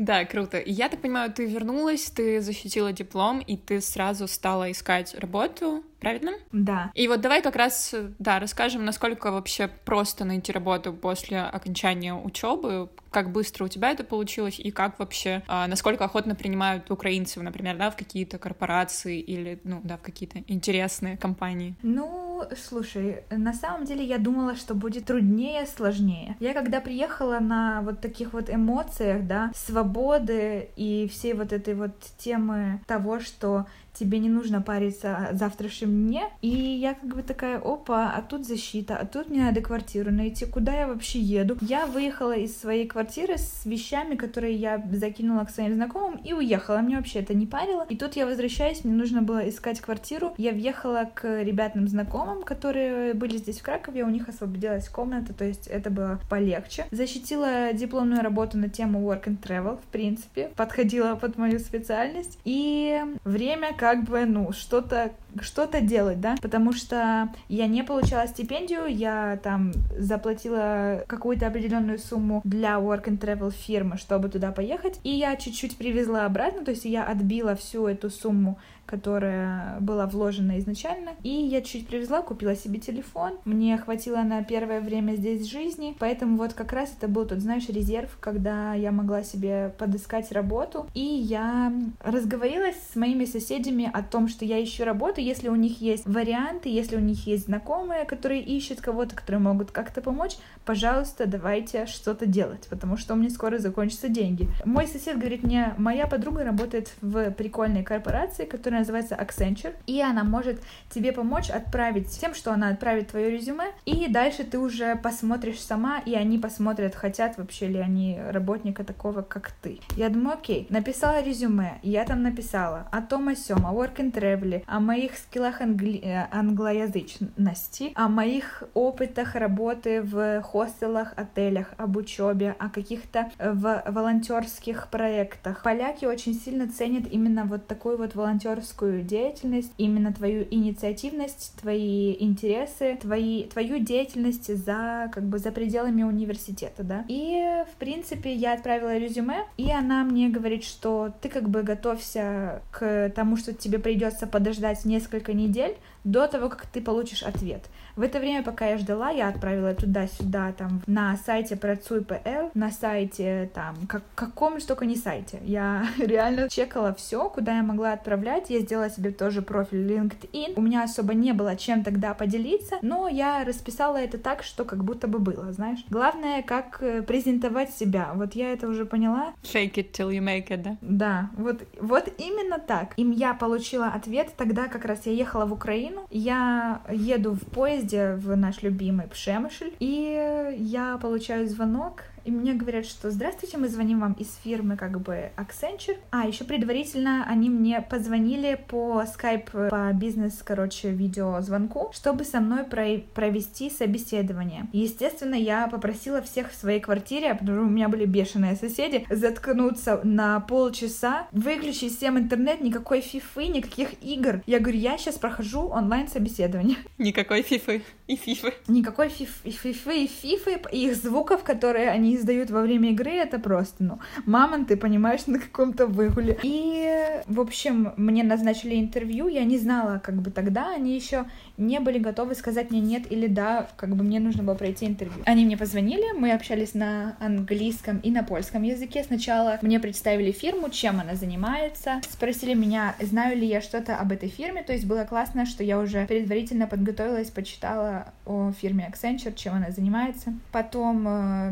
Да, круто. И я так понимаю, ты вернулась, ты защитила диплом, и ты сразу стала искать работу правильно? Да. И вот давай как раз, да, расскажем, насколько вообще просто найти работу после окончания учебы, как быстро у тебя это получилось и как вообще, а, насколько охотно принимают украинцев, например, да, в какие-то корпорации или, ну, да, в какие-то интересные компании. Ну, слушай, на самом деле я думала, что будет труднее, сложнее. Я когда приехала на вот таких вот эмоциях, да, свободы и всей вот этой вот темы того, что тебе не нужно париться о завтрашнем дне. И я как бы такая, опа, а тут защита, а тут мне надо квартиру найти, куда я вообще еду. Я выехала из своей квартиры с вещами, которые я закинула к своим знакомым и уехала. Мне вообще это не парило. И тут я возвращаюсь, мне нужно было искать квартиру. Я въехала к ребятам знакомым, которые были здесь в Кракове, у них освободилась комната, то есть это было полегче. Защитила дипломную работу на тему work and travel, в принципе, подходила под мою специальность. И время, как бы, ну, что-то что-то делать, да, потому что я не получала стипендию, я там заплатила какую-то определенную сумму для work and travel фирмы, чтобы туда поехать, и я чуть-чуть привезла обратно, то есть я отбила всю эту сумму которая была вложена изначально. И я чуть привезла, купила себе телефон. Мне хватило на первое время здесь жизни. Поэтому вот как раз это был тот, знаешь, резерв, когда я могла себе подыскать работу. И я разговорилась с моими соседями о том, что я ищу работу, если у них есть варианты, если у них есть знакомые, которые ищут кого-то, которые могут как-то помочь, пожалуйста, давайте что-то делать, потому что у меня скоро закончатся деньги. Мой сосед говорит мне, моя подруга работает в прикольной корпорации, которая называется Accenture, и она может тебе помочь отправить тем, что она отправит твое резюме, и дальше ты уже посмотришь сама, и они посмотрят, хотят вообще ли они работника такого, как ты. Я думаю, окей, написала резюме, я там написала о том, о сём, о work and travel, о моих скиллах англи... Э, англоязычности, о моих опытах работы в хостелах, отелях, об учебе, о каких-то э, в волонтерских проектах. Поляки очень сильно ценят именно вот такую вот волонтерскую деятельность, именно твою инициативность, твои интересы, твои, твою деятельность за как бы за пределами университета, да. И в принципе я отправила резюме, и она мне говорит, что ты как бы готовься к тому, что тебе придется подождать несколько недель до того, как ты получишь ответ. В это время, пока я ждала, я отправила туда-сюда, там, на сайте Працуй.пл, на сайте, там, как, каком же только не сайте. Я (laughs) реально чекала все, куда я могла отправлять. Я сделала себе тоже профиль LinkedIn. У меня особо не было чем тогда поделиться, но я расписала это так, что как будто бы было, знаешь. Главное, как э, презентовать себя. Вот я это уже поняла. Fake it till you make it, да? Да, вот, вот именно так. Им я получила ответ тогда, как раз я ехала в Украину. Я еду в поезде в наш любимый Пшемышль, и я получаю звонок, и мне говорят, что здравствуйте, мы звоним вам из фирмы как бы Accenture. А, еще предварительно они мне позвонили по Skype, по бизнес, короче, видеозвонку, чтобы со мной про провести собеседование. Естественно, я попросила всех в своей квартире, потому что у меня были бешеные соседи, заткнуться на полчаса, выключить всем интернет, никакой фифы, никаких игр. Я говорю, я сейчас прохожу онлайн-собеседование. Никакой фифы и фифы. Никакой фиф, и фифы и фифы, и их звуков, которые они издают во время игры, это просто, ну, мамон, ты понимаешь, на каком-то выгуле. И, в общем, мне назначили интервью, я не знала, как бы тогда, они еще не были готовы сказать мне нет или да, как бы мне нужно было пройти интервью. Они мне позвонили, мы общались на английском и на польском языке. Сначала мне представили фирму, чем она занимается, спросили меня, знаю ли я что-то об этой фирме, то есть было классно, что я уже предварительно подготовилась, почитала о фирме Accenture, чем она занимается. Потом э,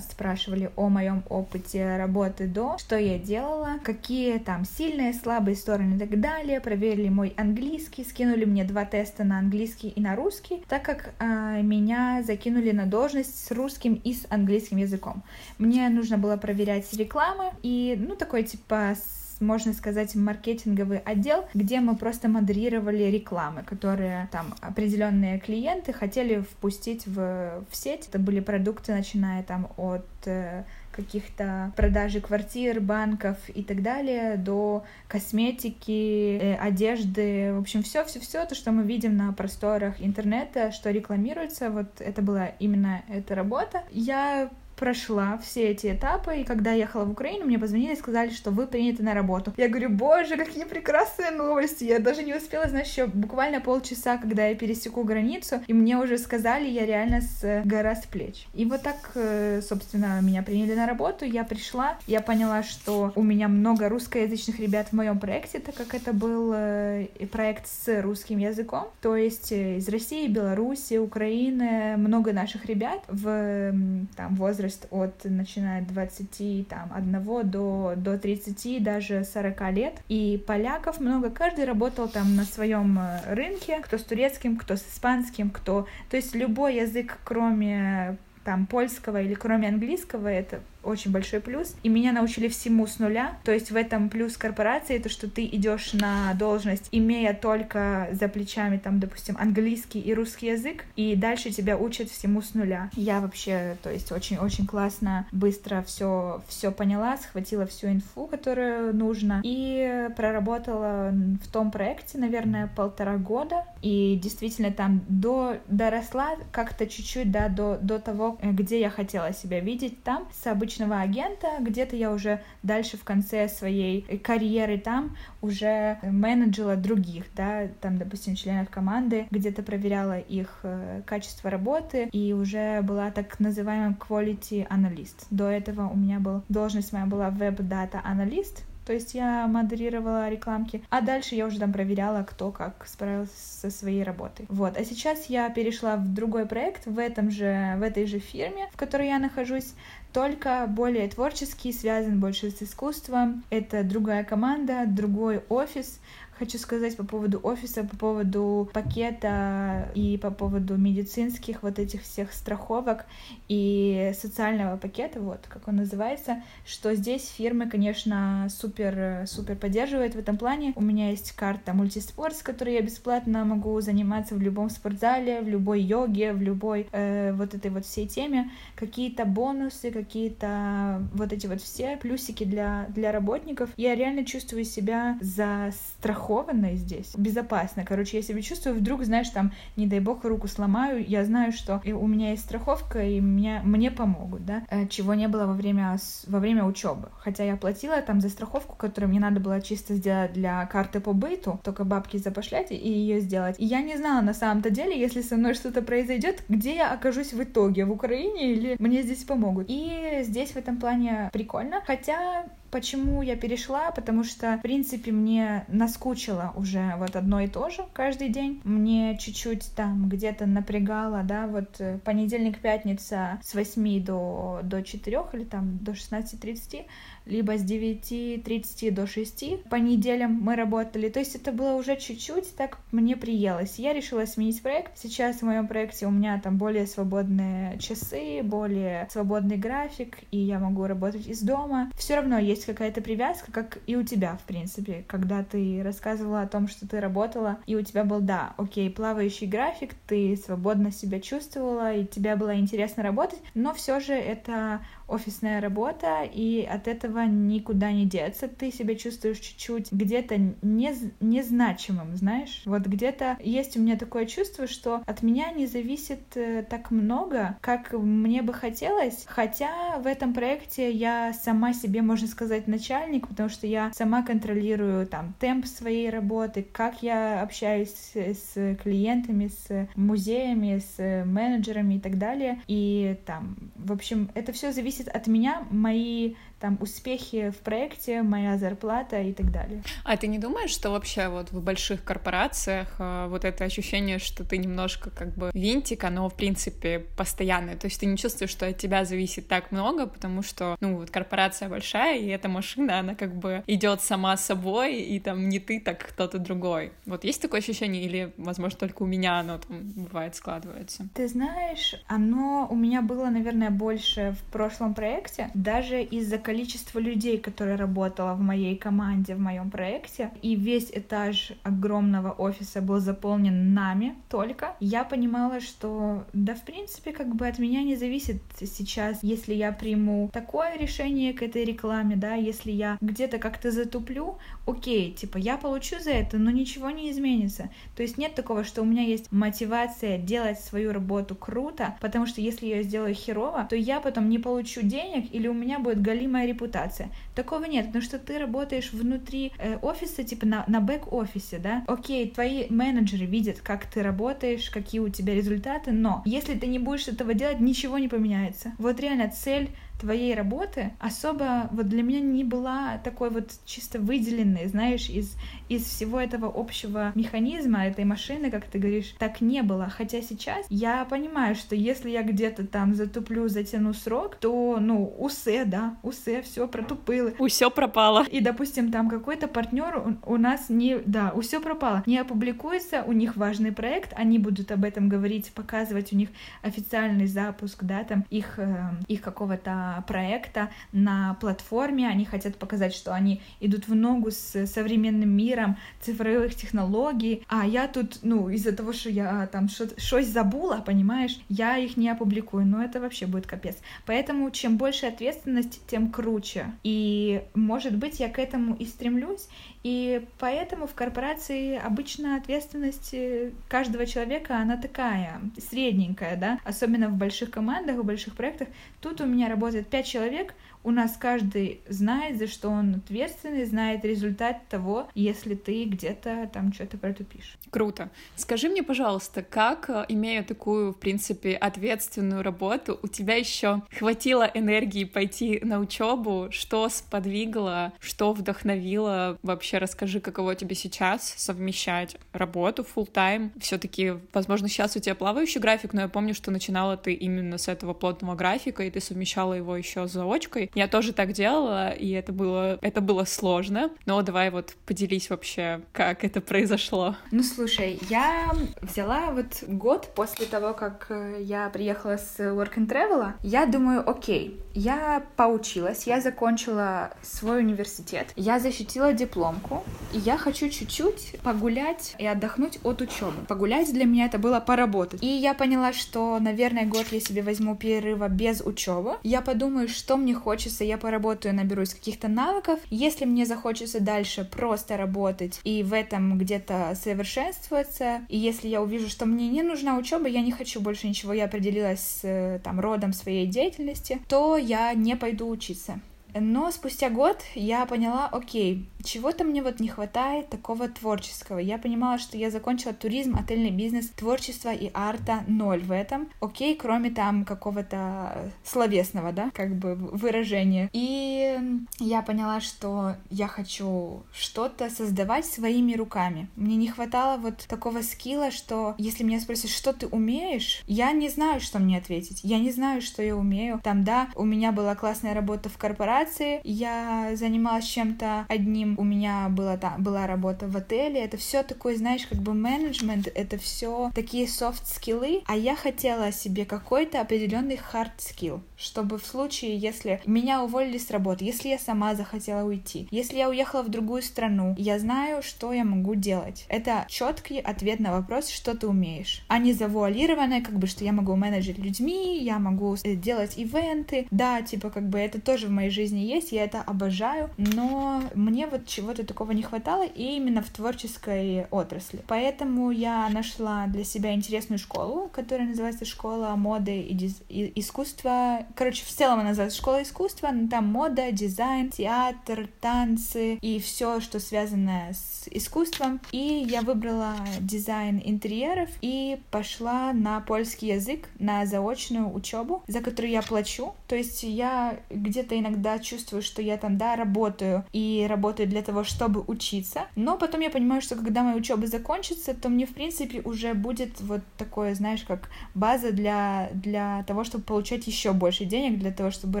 спрашивали о моем опыте работы до, что я делала, какие там сильные, слабые стороны и так далее, проверили мой английский, скинули мне два теста на английский и на русский, так как э, меня закинули на должность с русским и с английским языком. Мне нужно было проверять рекламы и, ну, такой типа можно сказать, маркетинговый отдел, где мы просто модерировали рекламы, которые там определенные клиенты хотели впустить в, в сеть. Это были продукты, начиная там от э, каких-то продажи квартир, банков и так далее, до косметики, э, одежды, в общем, все, все, все то, что мы видим на просторах интернета, что рекламируется, вот это была именно эта работа. Я прошла все эти этапы, и когда я ехала в Украину, мне позвонили и сказали, что вы приняты на работу. Я говорю, боже, какие прекрасные новости! Я даже не успела, знаешь, еще буквально полчаса, когда я пересеку границу, и мне уже сказали, я реально с гора с плеч. И вот так, э, собственно, меня приняли на работу, я пришла, я поняла, что у меня много русскоязычных ребят в моем проекте, так как это был э, проект с русским языком, то есть э, из России, Беларуси, Украины, много наших ребят в там возрасте возраст от начиная 20 там, одного до, до 30, даже 40 лет. И поляков много, каждый работал там на своем э, рынке, кто с турецким, кто с испанским, кто... То есть любой язык, кроме там польского или кроме английского, это очень большой плюс. И меня научили всему с нуля. То есть в этом плюс корпорации, то, что ты идешь на должность, имея только за плечами, там, допустим, английский и русский язык, и дальше тебя учат всему с нуля. Я вообще, то есть очень-очень классно, быстро все все поняла, схватила всю инфу, которую нужно, и проработала в том проекте, наверное, полтора года, и действительно там до доросла как-то чуть-чуть, да, до, до того, где я хотела себя видеть там, с обычными обычного агента, где-то я уже дальше в конце своей карьеры там уже менеджила других, да, там, допустим, членов команды, где-то проверяла их э, качество работы и уже была так называемым quality analyst. До этого у меня был должность моя была веб-дата аналист, то есть я модерировала рекламки, а дальше я уже там проверяла, кто как справился со своей работой. Вот. А сейчас я перешла в другой проект в этом же, в этой же фирме, в которой я нахожусь только более творческий, связан больше с искусством. Это другая команда, другой офис, хочу сказать по поводу офиса, по поводу пакета и по поводу медицинских вот этих всех страховок и социального пакета, вот как он называется, что здесь фирмы, конечно, супер, супер поддерживают в этом плане. У меня есть карта мультиспорт, с которой я бесплатно могу заниматься в любом спортзале, в любой йоге, в любой э, вот этой вот всей теме. Какие-то бонусы, какие-то вот эти вот все плюсики для, для работников. Я реально чувствую себя застрахованной здесь, безопасно. Короче, я себя чувствую, вдруг, знаешь, там, не дай бог, руку сломаю, я знаю, что у меня есть страховка, и меня, мне помогут, да, э, чего не было во время, во время учебы. Хотя я платила там за страховку, которую мне надо было чисто сделать для карты по быту, только бабки запошлять и ее сделать. И я не знала на самом-то деле, если со мной что-то произойдет, где я окажусь в итоге, в Украине или мне здесь помогут. И здесь в этом плане прикольно, хотя Почему я перешла? Потому что, в принципе, мне наскучило уже вот одно и то же каждый день. Мне чуть-чуть там где-то напрягало, да, вот э, понедельник, пятница с 8 до, до 4 или там до 16.30 либо с 9.30 до 6 по неделям мы работали. То есть это было уже чуть-чуть, так мне приелось. Я решила сменить проект. Сейчас в моем проекте у меня там более свободные часы, более свободный график, и я могу работать из дома. Все равно есть какая-то привязка, как и у тебя, в принципе, когда ты рассказывала о том, что ты работала, и у тебя был, да, окей, плавающий график, ты свободно себя чувствовала, и тебе было интересно работать, но все же это офисная работа, и от этого никуда не деться. Ты себя чувствуешь чуть-чуть где-то не, незначимым, знаешь? Вот где-то есть у меня такое чувство, что от меня не зависит э, так много, как мне бы хотелось, хотя в этом проекте я сама себе, можно сказать, начальник, потому что я сама контролирую там темп своей работы, как я общаюсь с, клиентами, с музеями, с менеджерами и так далее. И там, в общем, это все зависит зависит от меня, мои там успехи в проекте, моя зарплата и так далее. А ты не думаешь, что вообще вот в больших корпорациях э, вот это ощущение, что ты немножко как бы винтик, оно в принципе постоянное, то есть ты не чувствуешь, что от тебя зависит так много, потому что, ну, вот корпорация большая, и эта машина, она как бы идет сама собой, и там не ты, так кто-то другой. Вот есть такое ощущение, или, возможно, только у меня оно там бывает складывается? Ты знаешь, оно у меня было, наверное, больше в прошлом проекте, даже из-за количество людей, которое работало в моей команде, в моем проекте, и весь этаж огромного офиса был заполнен нами только, я понимала, что да, в принципе, как бы от меня не зависит сейчас, если я приму такое решение к этой рекламе, да, если я где-то как-то затуплю, окей, типа, я получу за это, но ничего не изменится. То есть нет такого, что у меня есть мотивация делать свою работу круто, потому что если я сделаю херово, то я потом не получу денег или у меня будет галимая моя репутация. Такого нет, потому что ты работаешь внутри э, офиса, типа на, на бэк-офисе, да. Окей, твои менеджеры видят, как ты работаешь, какие у тебя результаты, но если ты не будешь этого делать, ничего не поменяется. Вот реально цель твоей работы особо вот для меня не была такой вот чисто выделенной, знаешь, из, из всего этого общего механизма, этой машины, как ты говоришь, так не было. Хотя сейчас я понимаю, что если я где-то там затуплю, затяну срок, то, ну, усе, да, усе, все протупило. Усе пропало. И, допустим, там какой-то партнер у, у нас не, да, усе пропало, не опубликуется, у них важный проект, они будут об этом говорить, показывать, у них официальный запуск, да, там их, э, их какого-то проекта на платформе. Они хотят показать, что они идут в ногу с современным миром цифровых технологий. А я тут, ну, из-за того, что я там что-то забыла, понимаешь, я их не опубликую. Но это вообще будет капец. Поэтому чем больше ответственность, тем круче. И, может быть, я к этому и стремлюсь. И поэтому в корпорации обычно ответственность э, каждого человека, она такая, средненькая, да, особенно в больших командах, в больших проектах. Тут у меня работает пять человек, у нас каждый знает, за что он ответственный, знает результат того, если ты где-то там что-то протупишь. Круто. Скажи мне, пожалуйста, как, э, имея такую, в принципе, ответственную работу, у тебя еще хватило энергии пойти на учебу? Что сподвигло, что вдохновило? Вообще расскажи, каково тебе сейчас совмещать работу full time Все-таки, возможно, сейчас у тебя плавающий график, но я помню, что начинала ты именно с этого плотного графика, и ты совмещала его еще с заочкой. Я тоже так делала, и это было, это было сложно. Но давай вот поделись вообще, как это произошло. Ну, слушай, я взяла вот год после того, как э, я приехала с Work and Travel, я думаю, окей, я поучилась, я закончила свой университет, я защитила дипломку, и я хочу чуть-чуть погулять и отдохнуть от учебы. Погулять для меня это было поработать. И я поняла, что, наверное, год я себе возьму перерыва без учебы. Я подумаю, что мне хочется захочется, я поработаю, наберусь каких-то навыков. Если мне захочется дальше просто работать и в этом где-то совершенствоваться, и если я увижу, что мне не нужна учеба, я не хочу больше ничего, я определилась с э, там родом своей деятельности, то я не пойду учиться. Но спустя год я поняла, окей, чего-то мне вот не хватает такого творческого. Я понимала, что я закончила туризм, отельный бизнес, творчество и арта ноль в этом. Окей, кроме там какого-то словесного, да, как бы выражения. И я поняла, что я хочу что-то создавать своими руками. Мне не хватало вот такого скилла, что если меня спросят, что ты умеешь, я не знаю, что мне ответить. Я не знаю, что я умею. Там, да, у меня была классная работа в корпорации, я занималась чем-то одним, у меня была, да, была работа в отеле. Это все такое, знаешь, как бы менеджмент, это все такие софт-скиллы, а я хотела себе какой-то определенный hard skill, чтобы в случае, если меня уволили с работы, если я сама захотела уйти, если я уехала в другую страну, я знаю, что я могу делать. Это четкий ответ на вопрос, что ты умеешь, а не завуалированное, как бы, что я могу менеджить людьми, я могу э, делать ивенты. Да, типа, как бы это тоже в моей жизни есть, я это обожаю, но мне вот чего-то такого не хватало, и именно в творческой отрасли. Поэтому я нашла для себя интересную школу, которая называется Школа моды и, диз... и искусства. Короче, в целом она называется Школа искусства, но там мода, дизайн, театр, танцы и все, что связано с искусством. И я выбрала дизайн интерьеров и пошла на польский язык, на заочную учебу, за которую я плачу. То есть я где-то иногда чувствую, что я там, да, работаю и работаю для того, чтобы учиться. Но потом я понимаю, что когда моя учеба закончится, то мне, в принципе, уже будет вот такое, знаешь, как база для, для того, чтобы получать еще больше денег, для того, чтобы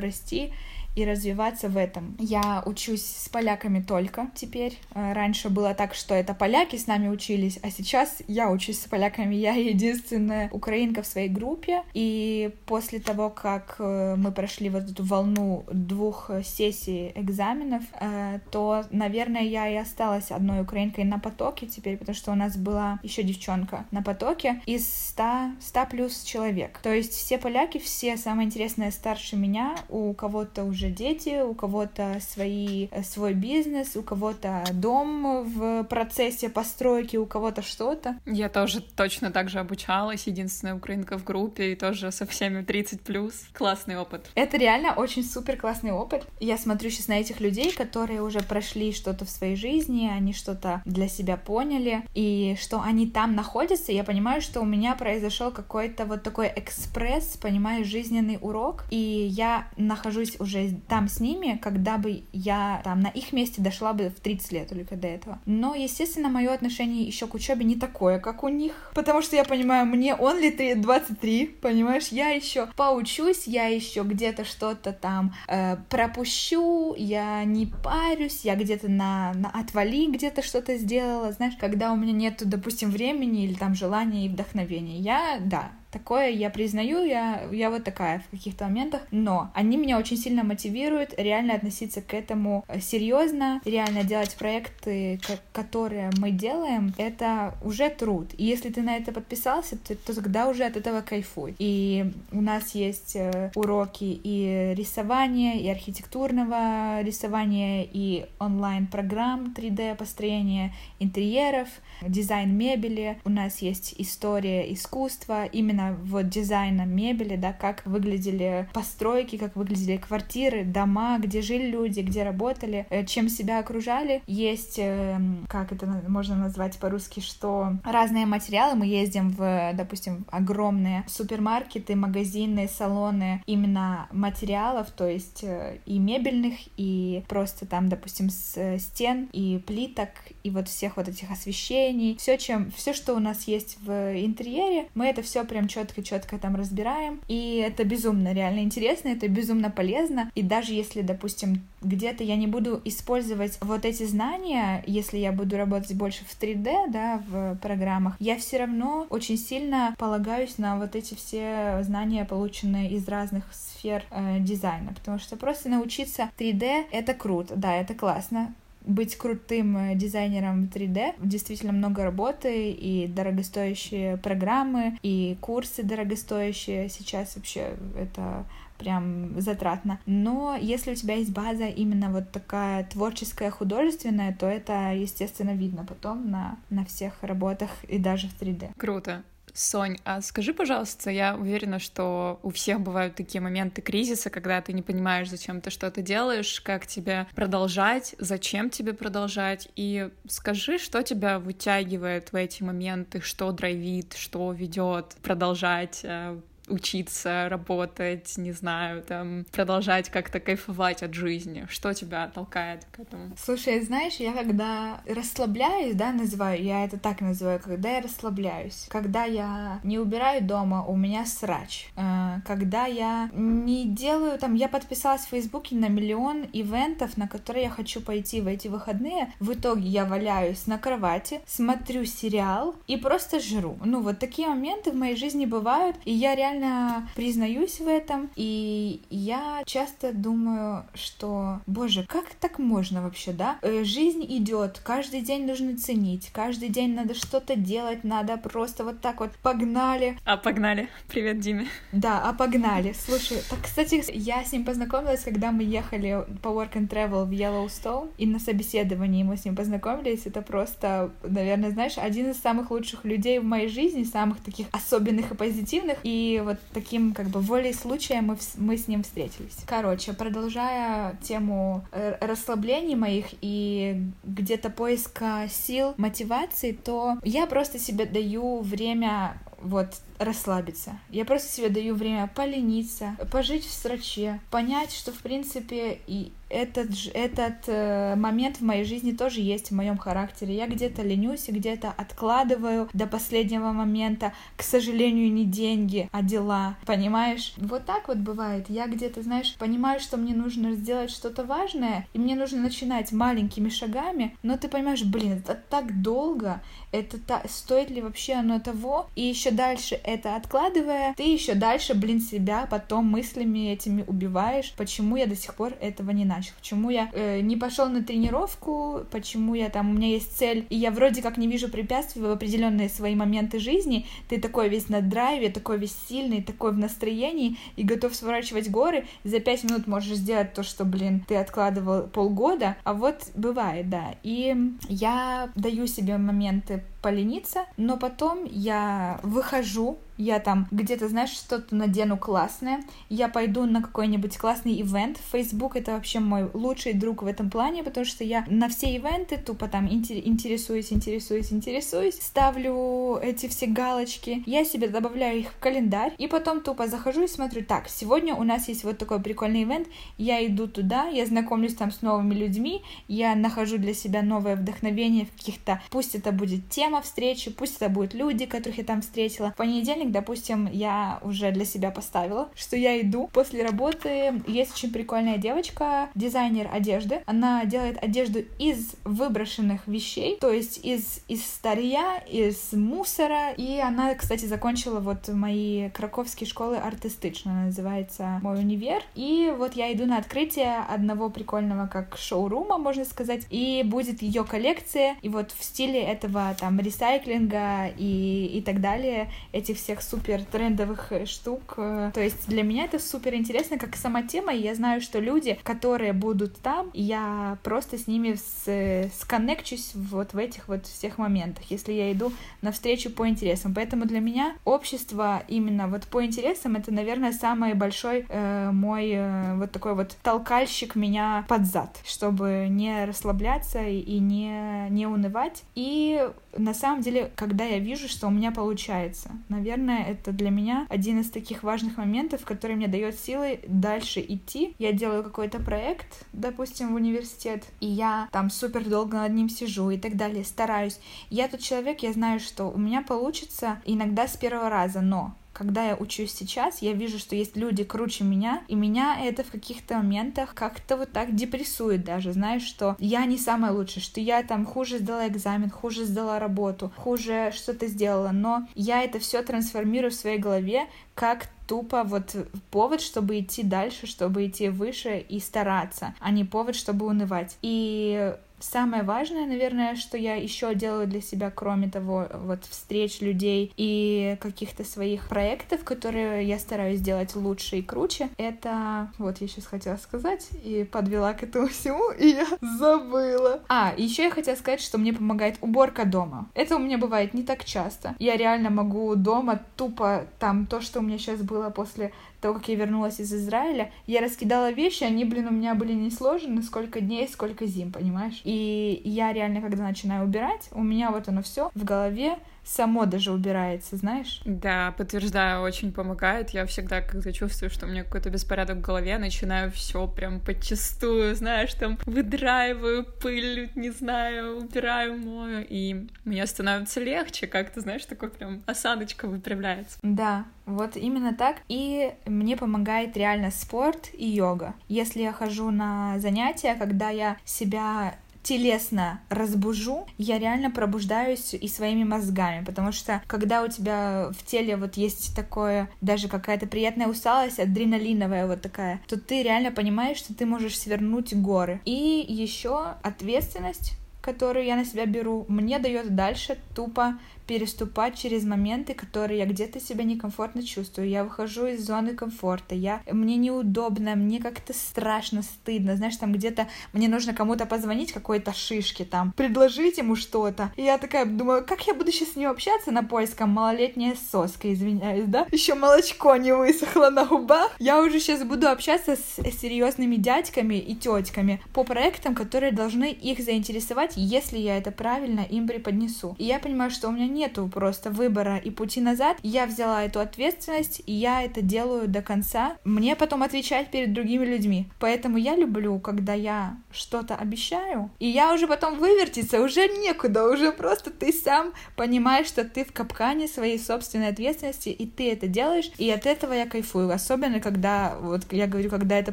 расти и развиваться в этом. Я учусь с поляками только теперь. Э, раньше было так, что это поляки с нами учились, а сейчас я учусь с поляками. Я единственная украинка в своей группе. И после того, как э, мы прошли вот эту волну двух сессий экзаменов, э, то, наверное, я и осталась одной украинкой на потоке теперь, потому что у нас была еще девчонка на потоке из 100, 100 плюс человек. То есть все поляки, все самые интересные старше меня, у кого-то уже уже дети, у кого-то свои, э, свой бизнес, у кого-то дом в процессе постройки, у кого-то что-то. Я тоже точно так же обучалась, единственная украинка в группе, и тоже со всеми 30+. плюс. Классный опыт. Это реально очень супер классный опыт. Я смотрю сейчас на этих людей, которые уже прошли что-то в своей жизни, они что-то для себя поняли, и что они там находятся, я понимаю, что у меня произошел какой-то вот такой экспресс, понимаешь, жизненный урок, и я нахожусь уже там с ними, когда бы я там на их месте дошла бы в 30 лет только до этого. Но, естественно, мое отношение еще к учебе не такое, как у них, потому что я понимаю, мне он ли ты 23, понимаешь, я еще поучусь, я еще где-то что-то там э, пропущу, я не парюсь, я где-то на, на отвали где-то что-то сделала, знаешь, когда у меня нету, допустим, времени или там желания и вдохновения. Я, да, Такое я признаю, я, я вот такая в каких-то моментах, но они меня очень сильно мотивируют реально относиться к этому э, серьезно, реально делать проекты, которые мы делаем, это уже труд. И если ты на это подписался, то, то тогда уже от этого кайфуй. И у нас есть э, уроки и рисования, и архитектурного рисования, и онлайн-программ 3D-построения интерьеров, дизайн мебели. У нас есть история искусства, именно именно вот дизайна мебели, да, как выглядели постройки, как выглядели квартиры, дома, где жили люди, где работали, э, чем себя окружали. Есть, эм, как это можно назвать по-русски, что разные материалы. Мы ездим в, допустим, огромные супермаркеты, магазины, салоны именно материалов, то есть э, и мебельных, и просто там, допустим, с э, стен, и плиток, и вот всех вот этих освещений. Все, чем, все, что у нас есть в интерьере, мы это все прям четко-четко там разбираем. И это безумно реально интересно, это безумно полезно. И даже если, допустим, где-то я не буду использовать вот эти знания, если я буду работать больше в 3D, да, в программах, я все равно очень сильно полагаюсь на вот эти все знания, полученные из разных сфер э, дизайна, потому что просто научиться 3D — это круто, да, это классно, быть крутым э, дизайнером 3D. Действительно много работы и дорогостоящие программы, и курсы дорогостоящие. Сейчас вообще это прям затратно. Но если у тебя есть база именно вот такая творческая, художественная, то это, естественно, видно потом на, на всех работах и даже в 3D. Круто. Сонь, а скажи, пожалуйста, я уверена, что у всех бывают такие моменты кризиса, когда ты не понимаешь, зачем ты что-то делаешь, как тебе продолжать, зачем тебе продолжать, и скажи, что тебя вытягивает в эти моменты, что драйвит, что ведет продолжать э, учиться, работать, не знаю, там, продолжать как-то кайфовать от жизни? Что тебя толкает к этому? Слушай, знаешь, я когда расслабляюсь, да, называю, я это так называю, когда я расслабляюсь, когда я не убираю дома, у меня срач, э, когда я не делаю, там, я подписалась в Фейсбуке на миллион ивентов, на которые я хочу пойти в эти выходные, в итоге я валяюсь на кровати, смотрю сериал и просто жру. Ну, вот такие моменты в моей жизни бывают, и я реально реально признаюсь в этом, и я часто думаю, что, боже, как так можно вообще, да? Э, жизнь идет, каждый день нужно ценить, каждый день надо что-то делать, надо просто вот так вот погнали. А погнали. Привет, Диме. Да, а погнали. Слушай, так, кстати, я с ним познакомилась, когда мы ехали по Work and Travel в Yellowstone, и на собеседовании мы с ним познакомились. Это просто, наверное, знаешь, один из самых лучших людей в моей жизни, самых таких особенных и позитивных. И вот таким как бы волей случая мы, мы с ним встретились. Короче, продолжая тему э, расслаблений моих и где-то поиска сил, мотивации, то я просто себе даю время вот расслабиться. Я просто себе даю время полениться, пожить в сраче, понять, что в принципе и этот, этот э, момент в моей жизни тоже есть в моем характере. Я где-то ленюсь и где-то откладываю до последнего момента. К сожалению, не деньги, а дела. Понимаешь? Вот так вот бывает. Я где-то, знаешь, понимаю, что мне нужно сделать что-то важное, и мне нужно начинать маленькими шагами, но ты понимаешь, блин, это так долго, это та... стоит ли вообще оно того? И еще дальше это откладывая, ты еще дальше, блин, себя потом мыслями этими убиваешь, почему я до сих пор этого не начал, почему я э, не пошел на тренировку, почему я там, у меня есть цель, и я вроде как не вижу препятствий в определенные свои моменты жизни, ты такой весь на драйве, такой весь сильный, такой в настроении и готов сворачивать горы, за пять минут можешь сделать то, что, блин, ты откладывал полгода, а вот бывает, да, и я даю себе моменты полениться, но потом я выхожу я там где-то, знаешь, что-то надену классное, я пойду на какой-нибудь классный ивент. Facebook это вообще мой лучший друг в этом плане, потому что я на все ивенты тупо там интересуюсь, интересуюсь, интересуюсь, ставлю эти все галочки, я себе добавляю их в календарь, и потом тупо захожу и смотрю, так, сегодня у нас есть вот такой прикольный ивент, я иду туда, я знакомлюсь там с новыми людьми, я нахожу для себя новое вдохновение в каких-то, пусть это будет тема встречи, пусть это будут люди, которых я там встретила. В понедельник допустим, я уже для себя поставила, что я иду после работы. Есть очень прикольная девочка, дизайнер одежды. Она делает одежду из выброшенных вещей, то есть из, из старья, из мусора. И она, кстати, закончила вот мои краковские школы артистично, называется мой универ. И вот я иду на открытие одного прикольного как шоурума, можно сказать, и будет ее коллекция, и вот в стиле этого там ресайклинга и, и так далее, этих всех всех супер трендовых э, штук. Э, то есть для меня это супер интересно, как сама тема, и я знаю, что люди, которые будут там, я просто с ними с, э, сконнекчусь вот в этих вот всех моментах, если я иду навстречу по интересам. Поэтому для меня общество именно вот по интересам это, наверное, самый большой э, мой э, вот такой вот толкальщик меня под зад, чтобы не расслабляться и не, не унывать. И на самом деле, когда я вижу, что у меня получается, наверное, это для меня один из таких важных моментов, который мне дает силы дальше идти. Я делаю какой-то проект, допустим, в университет, и я там супер долго над ним сижу и так далее, стараюсь. Я тот человек, я знаю, что у меня получится иногда с первого раза, но когда я учусь сейчас, я вижу, что есть люди круче меня, и меня это в каких-то моментах как-то вот так депрессует даже, знаешь, что я не самая лучшая, что я там хуже сдала экзамен, хуже сдала работу, хуже что-то сделала, но я это все трансформирую в своей голове как тупо вот повод, чтобы идти дальше, чтобы идти выше и стараться, а не повод, чтобы унывать. И Самое важное, наверное, что я еще делаю для себя, кроме того, вот встреч людей и каких-то своих проектов, которые я стараюсь сделать лучше и круче, это вот я сейчас хотела сказать и подвела к этому всему, и я забыла. А, еще я хотела сказать, что мне помогает уборка дома. Это у меня бывает не так часто. Я реально могу дома тупо там то, что у меня сейчас было после того, как я вернулась из Израиля, я раскидала вещи, они, блин, у меня были не сложены, сколько дней, сколько зим, понимаешь? И я реально, когда начинаю убирать, у меня вот оно все в голове, само даже убирается, знаешь? Да, подтверждаю, очень помогает. Я всегда, когда чувствую, что у меня какой-то беспорядок в голове, начинаю все прям подчистую, знаешь, там выдраиваю пыль, не знаю, убираю, мою, и мне становится легче, как-то, знаешь, такой прям осадочка выпрямляется. Да, вот именно так. И мне помогает реально спорт и йога. Если я хожу на занятия, когда я себя телесно разбужу, я реально пробуждаюсь и своими мозгами, потому что когда у тебя в теле вот есть такое, даже какая-то приятная усталость, адреналиновая вот такая, то ты реально понимаешь, что ты можешь свернуть горы. И еще ответственность которую я на себя беру, мне дает дальше тупо переступать через моменты, которые я где-то себя некомфортно чувствую. Я выхожу из зоны комфорта, я, мне неудобно, мне как-то страшно, стыдно. Знаешь, там где-то мне нужно кому-то позвонить, какой-то шишке там, предложить ему что-то. И я такая думаю, как я буду сейчас с ним общаться на польском? Малолетняя соска, извиняюсь, да? Еще молочко не высохло на губах. Я уже сейчас буду общаться с серьезными дядьками и тетками по проектам, которые должны их заинтересовать, если я это правильно им преподнесу. И я понимаю, что у меня нет нету просто выбора и пути назад. Я взяла эту ответственность, и я это делаю до конца. Мне потом отвечать перед другими людьми. Поэтому я люблю, когда я что-то обещаю, и я уже потом вывертиться, уже некуда, уже просто ты сам понимаешь, что ты в капкане своей собственной ответственности, и ты это делаешь, и от этого я кайфую. Особенно, когда, вот я говорю, когда это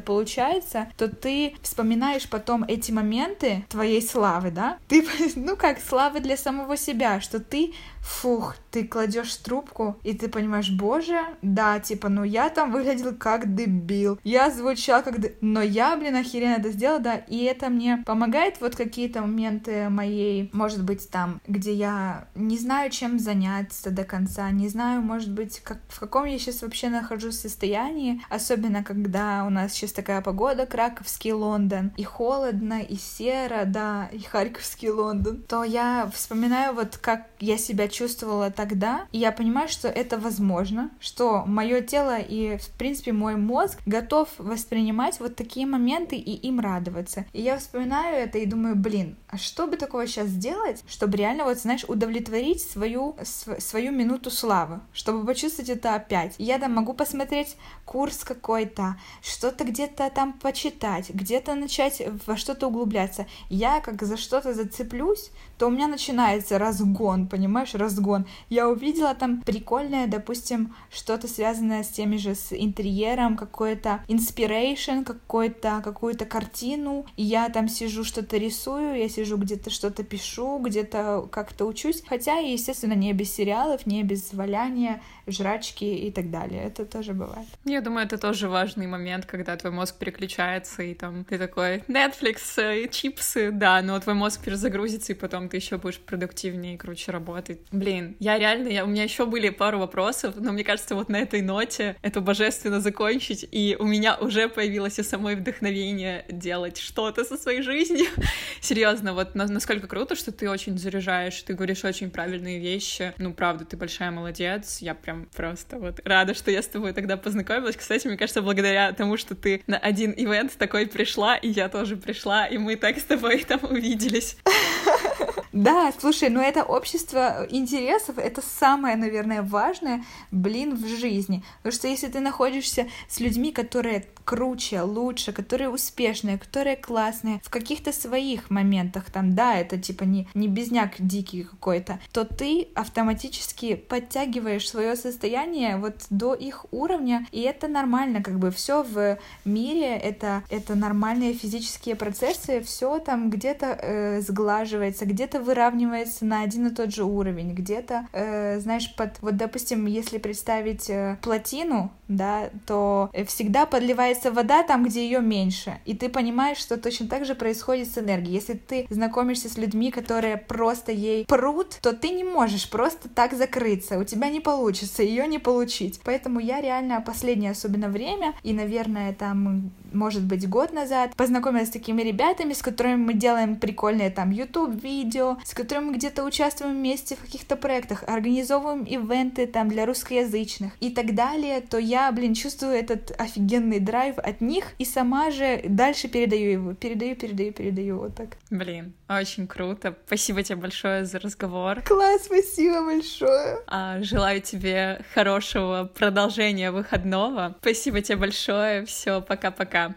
получается, то ты вспоминаешь потом эти моменты твоей славы, да? Ты, (laughs) ну как, славы для самого себя, что ты фух, ты кладешь трубку, и ты понимаешь, боже, да, типа, ну я там выглядел как дебил, я звучал как дебил, но я, блин, охеренно это сделала, да, и это мне помогает вот какие-то моменты моей, может быть, там, где я не знаю, чем заняться до конца, не знаю, может быть, как, в каком я сейчас вообще нахожусь состоянии, особенно когда у нас сейчас такая погода, Краковский Лондон, и холодно, и серо, да, и Харьковский Лондон, то я вспоминаю вот, как я себя чувствовала тогда, и я понимаю, что это возможно, что мое тело и, в принципе, мой мозг готов воспринимать вот такие моменты и им радоваться. И я вспоминаю это и думаю, блин, а что бы такого сейчас сделать, чтобы реально, вот, знаешь, удовлетворить свою, св свою минуту славы, чтобы почувствовать это опять. Я там могу посмотреть курс какой-то, что-то где-то там почитать, где-то начать во что-то углубляться. Я как за что-то зацеплюсь, то у меня начинается разгон, понимаешь, разгон. Я увидела там прикольное, допустим, что-то связанное с теми же с интерьером, какой-то inspiration, какой-то, какую-то картину, и я там сижу, что-то рисую, я сижу где-то что-то пишу, где-то как-то учусь, хотя, естественно, не без сериалов, не без валяния, жрачки и так далее. Это тоже бывает. Я думаю, это тоже важный момент, когда твой мозг переключается, и там ты такой Netflix, э, чипсы, да, но твой мозг перезагрузится, и потом ты еще будешь продуктивнее и круче работать. Блин, я реально, я, у меня еще были пару вопросов, но мне кажется, вот на этой ноте это божественно закончить, и у меня уже появилось и самое вдохновение делать что-то со своей жизнью. (laughs) Серьезно, вот насколько круто, что ты очень заряжаешь, ты говоришь очень правильные вещи. Ну, правда, ты большая молодец, я прям просто вот рада, что я с тобой тогда познакомилась. Кстати, мне кажется, благодаря тому, что ты на один ивент такой пришла, и я тоже пришла, и мы так с тобой там увиделись. (laughs) Да, слушай, ну это общество интересов, это самое, наверное, важное, блин, в жизни. Потому что если ты находишься с людьми, которые круче, лучше, которые успешные, которые классные в каких-то своих моментах, там, да, это типа не, не безняк дикий какой-то, то ты автоматически подтягиваешь свое состояние вот до их уровня, и это нормально, как бы все в мире, это, это нормальные физические процессы, все там где-то э, сглаживается, где-то где-то выравнивается на один и тот же уровень, где-то, э, знаешь, под, вот, допустим, если представить э, плотину, да, то всегда подливается вода там, где ее меньше, и ты понимаешь, что точно так же происходит с энергией. Если ты знакомишься с людьми, которые просто ей прут, то ты не можешь просто так закрыться, у тебя не получится ее не получить. Поэтому я реально последнее особенно время, и, наверное, там, может быть, год назад, познакомилась с такими ребятами, с которыми мы делаем прикольные там YouTube-видео, с которыми мы где-то участвуем вместе в каких-то проектах, организовываем ивенты там для русскоязычных и так далее, то я, блин, чувствую этот офигенный драйв от них и сама же дальше передаю его, передаю, передаю, передаю, вот так. Блин, очень круто. Спасибо тебе большое за разговор. Класс, спасибо большое. А, желаю тебе хорошего продолжения выходного. Спасибо тебе большое. Все, пока-пока.